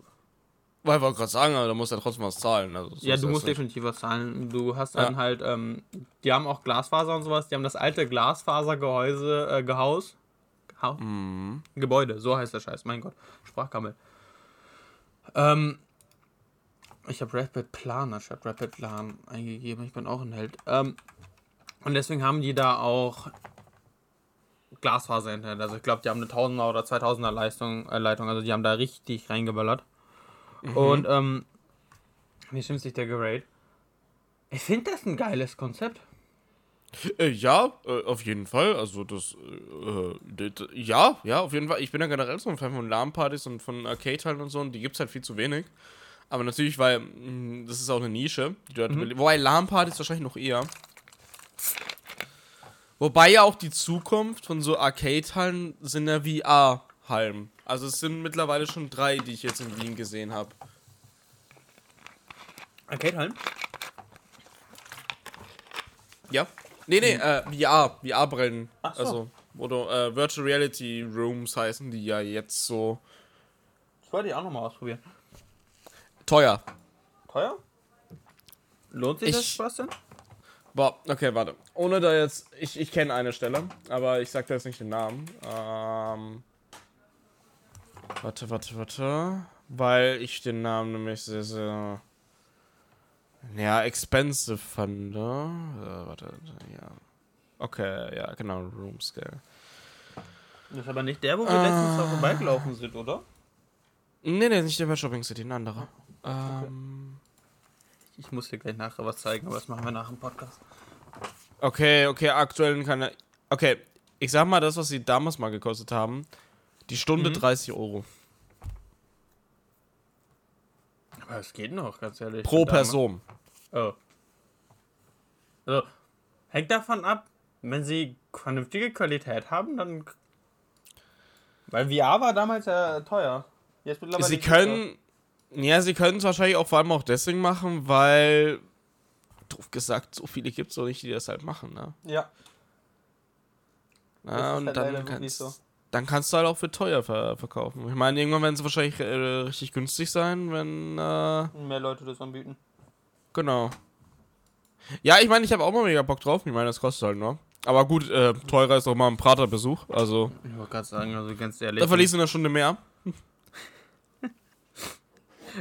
Weil ich wollte gerade sagen, da musst du ja trotzdem was zahlen. Also, so Ja, du musst nicht. definitiv was zahlen. Du hast dann Ja. halt, ähm, die haben auch Glasfaser und sowas. Die haben das alte Glasfasergehäuse, äh, Gehaus. Gehaus? Mhm. Gebäude, so heißt der Scheiß. Mein Gott, Sprachkammel. Ähm, ich habe Rapid Planer statt Rapid Plan eingegeben. Ich bin auch ein Held. Ähm, und deswegen haben die da auch Glasfaser hinterher. Also ich glaube, die haben eine 1000er oder 2000er Leistung, äh, Leitung. Also die haben da richtig reingeballert. Und ähm, wie schimpft sich der Gerate? Ich finde das ein geiles Konzept. Äh, ja, äh, auf jeden Fall. Also das, äh, das, ja, ja, auf jeden Fall. Ich bin ja generell so ein Fan von LAN-Partys und von Arcade-Teilen und so und die gibt es halt viel zu wenig. Aber natürlich, weil mh, das ist auch eine Nische, die dort mhm. Wobei LAN-Partys wahrscheinlich noch eher. Wobei ja auch die Zukunft von so Arcade-Hallen sind ja VR-Hallen. Also es sind mittlerweile schon drei, die ich jetzt in Wien gesehen habe. Arcade-Hallen? Ja? Nee, nee, äh, VR, VR-Brillen. Ach so. Also, du, äh, Virtual Reality Rooms heißen die ja jetzt so Das wollte ich auch nochmal ausprobieren. Teuer. Teuer? Lohnt sich das Ich- Spaß denn? Boah, okay, warte. Ohne da jetzt, ich, ich kenne eine Stelle, aber ich sag da jetzt nicht den Namen. Ähm, warte, warte, warte. Weil ich den Namen nämlich sehr, sehr, ja, expensive fand. Äh, warte, ja. Okay, ja, genau, Room Scale. Das ist aber nicht der, wo wir letztens da vorbeigelaufen sind, oder? Nee, nee, nicht der Web Shopping City, ein anderer. Ähm, Ich muss dir gleich nachher was zeigen, aber das machen wir nach dem Podcast. okay, okay, aktuell kann er. Okay, ich sag mal das, was sie damals mal gekostet haben. Die Stunde Mhm. 30 Euro. Aber es geht noch, ganz ehrlich. Pro. Person. Oh. Also, hängt davon ab, wenn sie vernünftige Qualität haben, dann. Weil VR war damals ja teuer. Jetzt mittlerweile Sie können. Ja, sie können es wahrscheinlich auch vor allem auch deswegen machen, weil. Doof gesagt, so viele gibt es auch nicht, die das halt machen, ne? Ja. Ist und halt dann kannst, so. dann kannst du halt auch für teuer ver verkaufen. Ich meine, irgendwann werden sie wahrscheinlich äh, richtig günstig sein, wenn. Äh, Mehr Leute das anbieten. genau. Ja, ich meine, ich habe auch mal mega Bock drauf. Ich meine, das kostet halt nur. Aber gut, äh, teurer ist auch mal ein Praterbesuch. Also, Ich wollte gerade sagen, also ganz ehrlich. da verlierst du eine Stunde mehr.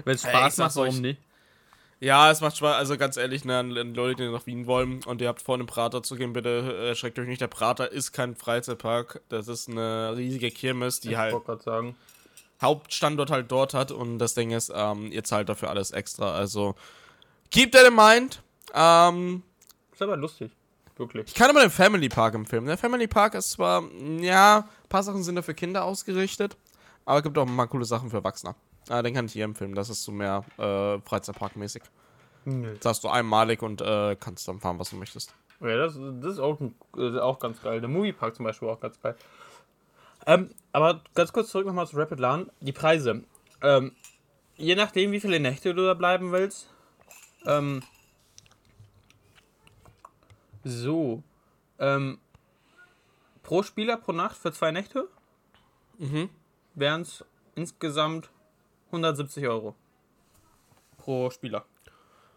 Wenn es Spaß macht, warum nicht? Ja, es macht Spaß. Also ganz ehrlich, ne, an Leute, die nach Wien wollen und ihr habt vor, in den Prater zu gehen, bitte äh, schreckt euch nicht. Der Prater ist kein Freizeitpark. Das ist eine riesige Kirmes, die ich halt sagen. Hauptstandort halt dort hat. Und das Ding ist, ähm, ihr zahlt dafür alles extra. Also keep that in mind. Ähm, Ist aber lustig. Wirklich. ich kann aber den Family Park empfehlen. Der Family Park ist zwar, ja, ein paar Sachen sind da für Kinder ausgerichtet, aber es gibt auch mal coole Sachen für Erwachsene. Ah, den kann ich hier empfehlen. Das ist so mehr äh, Freizeitparkmäßig. Nö. Das hast du einmalig und äh, kannst dann fahren, was du möchtest. Ja, das, das ist auch, äh, auch ganz geil. Der Moviepark zum Beispiel auch ganz geil. Ähm, aber ganz kurz zurück nochmal zu Rapid LAN. Die Preise. Ähm, je nachdem, wie viele Nächte du da bleiben willst. Ähm, so. Ähm, pro Spieler pro Nacht für zwei Nächte Mhm. wären es insgesamt 170 Euro. Pro Spieler.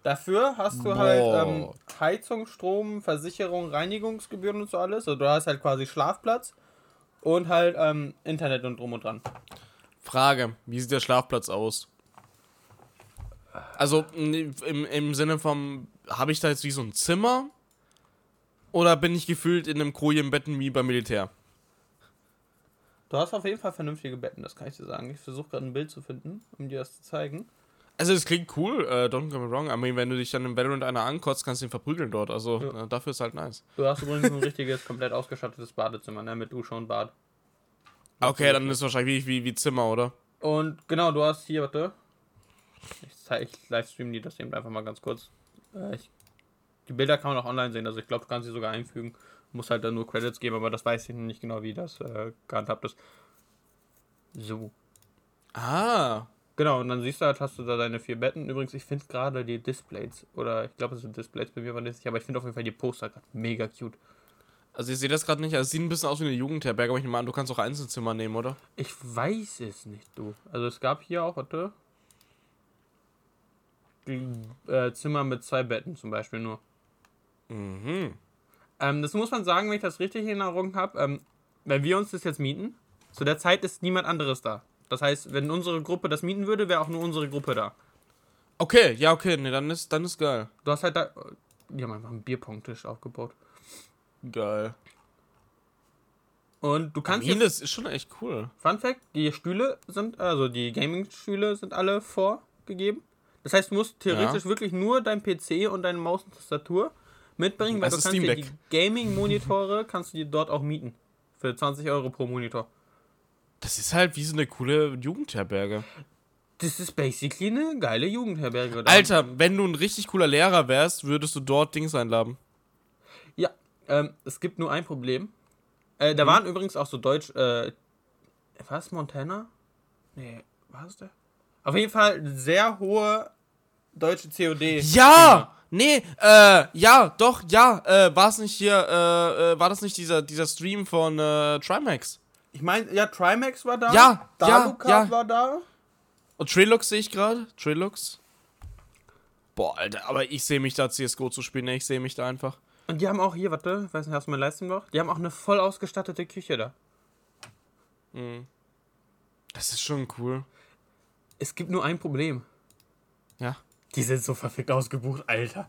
Dafür hast du halt ähm, Boah. Heizung, Strom, Versicherung, Reinigungsgebühren und so alles. Also du hast halt quasi Schlafplatz und halt ähm, Internet und drum und dran. Frage: Wie sieht der Schlafplatz aus? Also im, im Sinne vom, habe ich da jetzt wie so ein Zimmer? Oder bin ich gefühlt in einem Kojenbetten wie beim Militär? Du hast auf jeden Fall vernünftige Betten, das kann ich dir sagen. Ich versuche gerade ein Bild zu finden, um dir das zu zeigen. Also es klingt cool, äh, don't get me wrong. I mean, wenn du dich dann im Valorant einer ankotzt, kannst du ihn verprügeln dort. Also Ja. äh, dafür ist halt nice. Du hast übrigens ein richtiges, komplett ausgestattetes Badezimmer, ne? Mit Dusche und Bad. Okay, dann ist es wahrscheinlich wie, wie, wie Zimmer, oder? Und genau, du hast hier, warte. Ich, zeig, ich livestream die das eben einfach mal ganz kurz. Äh, ich, die Bilder kann man auch online sehen, also ich glaube, du kannst sie sogar einfügen. Muss halt dann nur Credits geben, aber das weiß ich noch nicht genau, wie das äh, gehandhabt ist. So. Ah. Genau, und dann siehst du halt, hast du da deine vier Betten. Übrigens, ich finde gerade die Displays, oder ich glaube, es sind Displays bei mir, war das nicht, aber ich finde auf jeden Fall die Poster gerade mega cute. Also ich sehe das gerade nicht. Also es sieht ein bisschen aus wie eine Jugendherberge, aber ich nehme an, du kannst auch Einzelzimmer nehmen, oder? Ich weiß es nicht, du. Also es gab hier auch, warte. Die, äh, Zimmer mit zwei Betten zum Beispiel nur. Mhm. Ähm, das muss man sagen, wenn ich das richtig in Erinnerung habe. Ähm, wenn wir uns das jetzt mieten, zu der Zeit ist niemand anderes da. Das heißt, wenn unsere Gruppe das mieten würde, wäre auch nur unsere Gruppe da. Okay, ja, okay, nee, dann ist, dann ist geil. Du hast halt da. Die haben einfach einen Bierpongtisch aufgebaut. Geil. Und du kannst das ist schon echt cool. Fun Fact, die Stühle sind, also die Gaming-Stühle sind alle vorgegeben. Das heißt, du musst theoretisch wirklich nur dein PC und deine Maus und Tastatur mitbringen, weil Das du ist kannst dir die. Gaming-Monitore [laughs] kannst du dir dort auch mieten. Für 20 Euro pro Monitor. Das ist halt wie so eine coole Jugendherberge. Das ist basically eine geile Jugendherberge. Da- Alter, wenn du ein richtig cooler Lehrer wärst, würdest du dort Dings einladen. Ja, ähm, es gibt nur ein Problem. Äh, Mhm. da waren übrigens auch so Deutsch, äh, was, Montana? Nee, war es der? Auf jeden Fall sehr hohe deutsche COD. Ja! Nee, äh, ja, doch, ja, äh, war es nicht hier, äh, äh, war das nicht dieser, dieser Stream von, äh, Trimax? Ich meine, ja, Trimax war da. Ja, ja, ja. war da. Und Trilux sehe ich gerade, Trilux. Boah, Alter, aber ich sehe mich da CSGO zu spielen, ne? ich sehe mich da einfach. Und die haben auch hier, warte, ich weiß nicht, hast du mein Livestream noch? Die haben auch eine voll ausgestattete Küche da. Das ist schon cool. Es gibt nur ein Problem. Ja. Die sind so verfickt ausgebucht, Alter.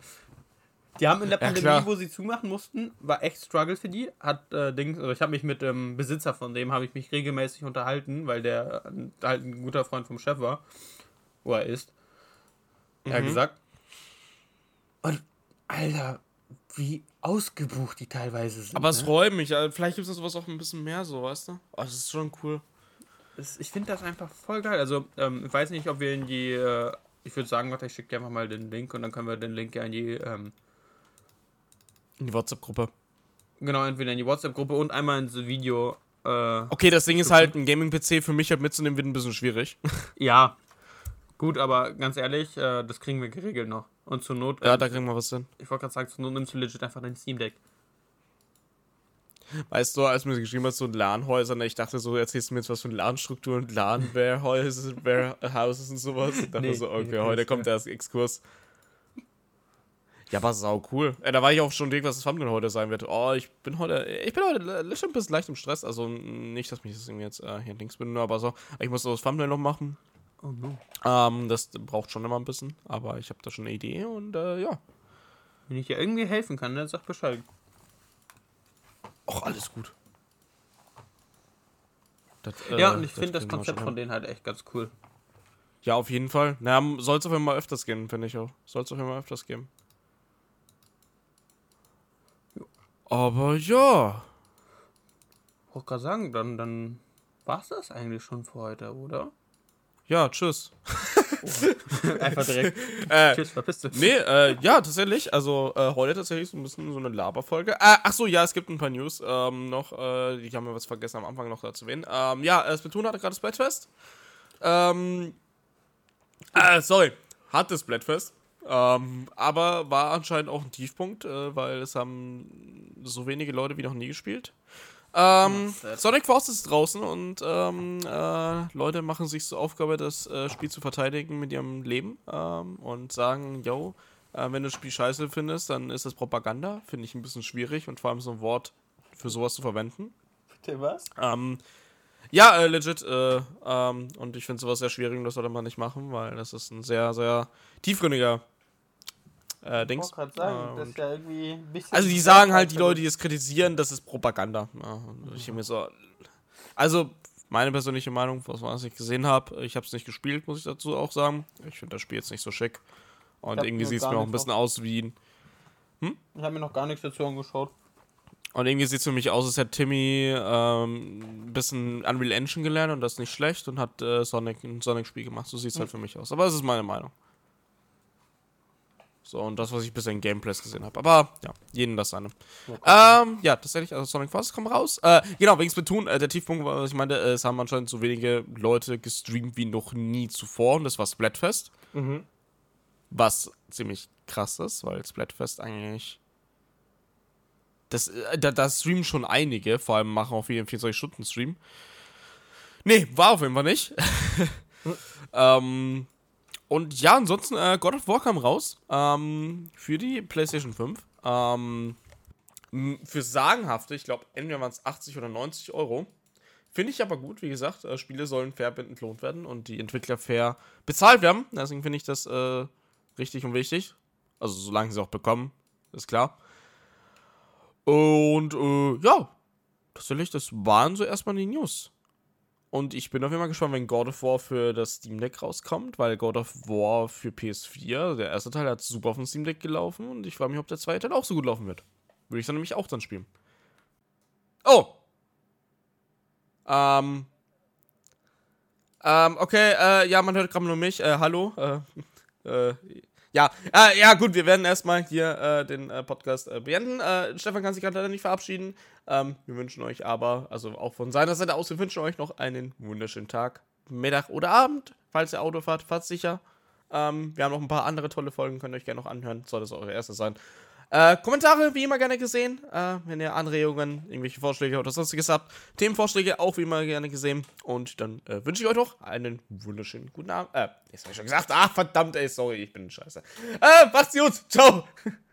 Die haben in der Ja, Pandemie, klar. wo sie zumachen mussten, war echt Struggle für die. Hat äh, Dings, also ich habe mich mit dem Besitzer von dem habe ich mich regelmäßig unterhalten, weil der äh, halt ein guter Freund vom Chef war, wo er ist. Mhm. gesagt. Und Alter, wie ausgebucht die teilweise sind. Aber es ne? freut mich, also vielleicht gibt es sowas auch ein bisschen mehr so, weißt du? Oh, das ist schon cool. Es- ich finde das einfach voll geil. Also, ähm, ich weiß nicht, ob wir in die. Äh, ich würde sagen, warte, ich schicke dir einfach mal den Link und dann können wir den Link ja in die. Ähm, In die WhatsApp-Gruppe. genau, entweder in die WhatsApp-Gruppe und einmal ins Video. Äh, Okay, das Ding ist halt, ein Gaming-PC für mich halt mitzunehmen, wird ein bisschen schwierig. [laughs] ja. Gut, aber ganz ehrlich, äh, das kriegen wir geregelt noch. Und zur Not. ja, äh, da kriegen wir was hin. ich wollte gerade sagen, zur Not nimmst du legit einfach dein Steam Deck. Weißt du, als du mir geschrieben hast, so LAN-Häusern, ich dachte so, erzählst du mir jetzt was von LAN-Strukturen, LAN-Warehouses [laughs] Warehouses und sowas. Ich dachte Nee, so, okay, nee, heute kommt der Exkurs. Ja, war sau cool. Äh, da war ich auch schon weg, was das Thumbnail heute sein wird. Oh, ich bin heute, ich bin heute schon ein bisschen leicht im Stress. Also nicht, dass mich das irgendwie jetzt äh, hier links bin, aber so. Ich muss so das Thumbnail noch machen. Oh no. Ähm, das braucht schon immer ein bisschen, aber ich habe da schon eine Idee und äh, ja. Wenn ich dir irgendwie helfen kann, dann sag Bescheid. Auch alles gut. Das, ja, äh, und ich finde das Konzept von denen halt echt ganz cool. Ja, auf jeden Fall. Na, soll es auf jeden Fall öfters gehen, finde ich auch. Soll es auf jeden Fall öfters geben. Aber ja. Ich wollte gerade sagen, dann, dann war es das eigentlich schon für heute, oder? Ja, tschüss. Einfach direkt. [laughs] Äh, Tschüss, verpiss dich. Nee, äh, ja, tatsächlich. Also äh, heute tatsächlich so ein bisschen so eine Laberfolge. Äh, ach so, ja, es gibt ein paar News ähm, noch. Äh, ich habe mir was vergessen am Anfang noch dazu erwähnen. Ähm, ja, äh, Splatoon hatte gerade Splatfest. Ähm, äh, sorry, hat das Splatfest. Ähm, aber war anscheinend auch ein Tiefpunkt, äh, weil es haben so wenige Leute wie noch nie gespielt. Ähm. Sonic Force ist draußen und ähm, äh, Leute machen sich zur Aufgabe, das äh, Spiel zu verteidigen mit ihrem Leben ähm, und sagen, yo, äh, wenn du das Spiel scheiße findest, dann ist das Propaganda. Finde ich ein bisschen schwierig und vor allem so ein Wort für sowas zu verwenden. Bitte was? Ähm, ja, äh, legit. Äh, ähm, und ich finde sowas sehr schwierig und das sollte man nicht machen, weil das ist ein sehr, sehr tiefgründiger äh, Ich Dings. gerade sagen, das ist ja irgendwie ein bisschen. also die sagen halt, die Leute, die es kritisieren, das ist Propaganda. Ja, ich mir so. Also, meine persönliche Meinung, was man nicht gesehen habe, ich habe es nicht gespielt, muss ich dazu auch sagen. Ich finde das Spiel jetzt nicht so schick. Und irgendwie sieht es mir auch ein bisschen aus wie ein. Ich habe mir noch gar nichts dazu angeschaut. Und irgendwie sieht es für mich aus, als hätte Timmy ähm, ein bisschen Unreal Engine gelernt und das ist nicht schlecht und hat äh, Sonic ein Sonic-Spiel gemacht. So sieht es halt für mich aus. Aber es ist meine Meinung. So, und das, was ich bisher in Gameplays gesehen habe. Aber ja, jeden das seine. Ähm, ja, tatsächlich, also Sonic Forces kommt raus. Äh, genau, wegen Splatoon, äh, der Tiefpunkt war, was ich meinte, äh, es haben anscheinend so wenige Leute gestreamt wie noch nie zuvor und das war Splatfest. Mhm. Was ziemlich krass ist, weil Splatfest eigentlich. Das, äh, da, da streamen schon einige, vor allem machen auch viele 24-Stunden-Stream. Nee, war auf jeden Fall nicht. [laughs] ähm, und ja, ansonsten, äh, God of War kam raus ähm, für die PlayStation 5. Ähm, für sagenhafte, ich glaube, entweder waren es 80 oder 90 Euro. Finde ich aber gut, wie gesagt, äh, Spiele sollen fair entlohnt werden und die Entwickler fair bezahlt werden. Deswegen finde ich das äh, richtig und wichtig. Also solange sie auch bekommen, ist klar. Und äh, ja, tatsächlich, das waren so erstmal die News. Und ich bin auf jeden Fall gespannt, wenn God of War für das Steam Deck rauskommt, weil God of War für PS4, der erste Teil hat super auf dem Steam Deck gelaufen und ich frage mich, ob der zweite Teil auch so gut laufen wird. Würde ich dann nämlich auch dann spielen. Oh! Ähm. Ähm, okay, äh, ja, man hört gerade nur mich. Äh, hallo. Äh, [laughs] äh, ja, äh, ja, gut, wir werden erstmal hier äh, den äh, Podcast äh, beenden. Äh, Stefan kann sich gerade leider nicht verabschieden. Ähm, wir wünschen euch aber, also auch von seiner Seite aus, wir wünschen euch noch einen wunderschönen Tag, Mittag oder Abend, falls ihr Auto fahrt, fahrt sicher. Ähm, wir haben noch ein paar andere tolle Folgen, könnt ihr euch gerne noch anhören, soll das eure erste sein. Äh, Kommentare wie immer gerne gesehen, äh, wenn ihr Anregungen, irgendwelche Vorschläge oder sonstiges habt. Themenvorschläge auch wie immer gerne gesehen. Und dann äh, wünsche ich euch noch einen wunderschönen guten Abend. Äh, jetzt habe ich schon gesagt. Ah, verdammt, ey, sorry, ich bin scheiße. Äh, macht's gut. Ciao. [laughs]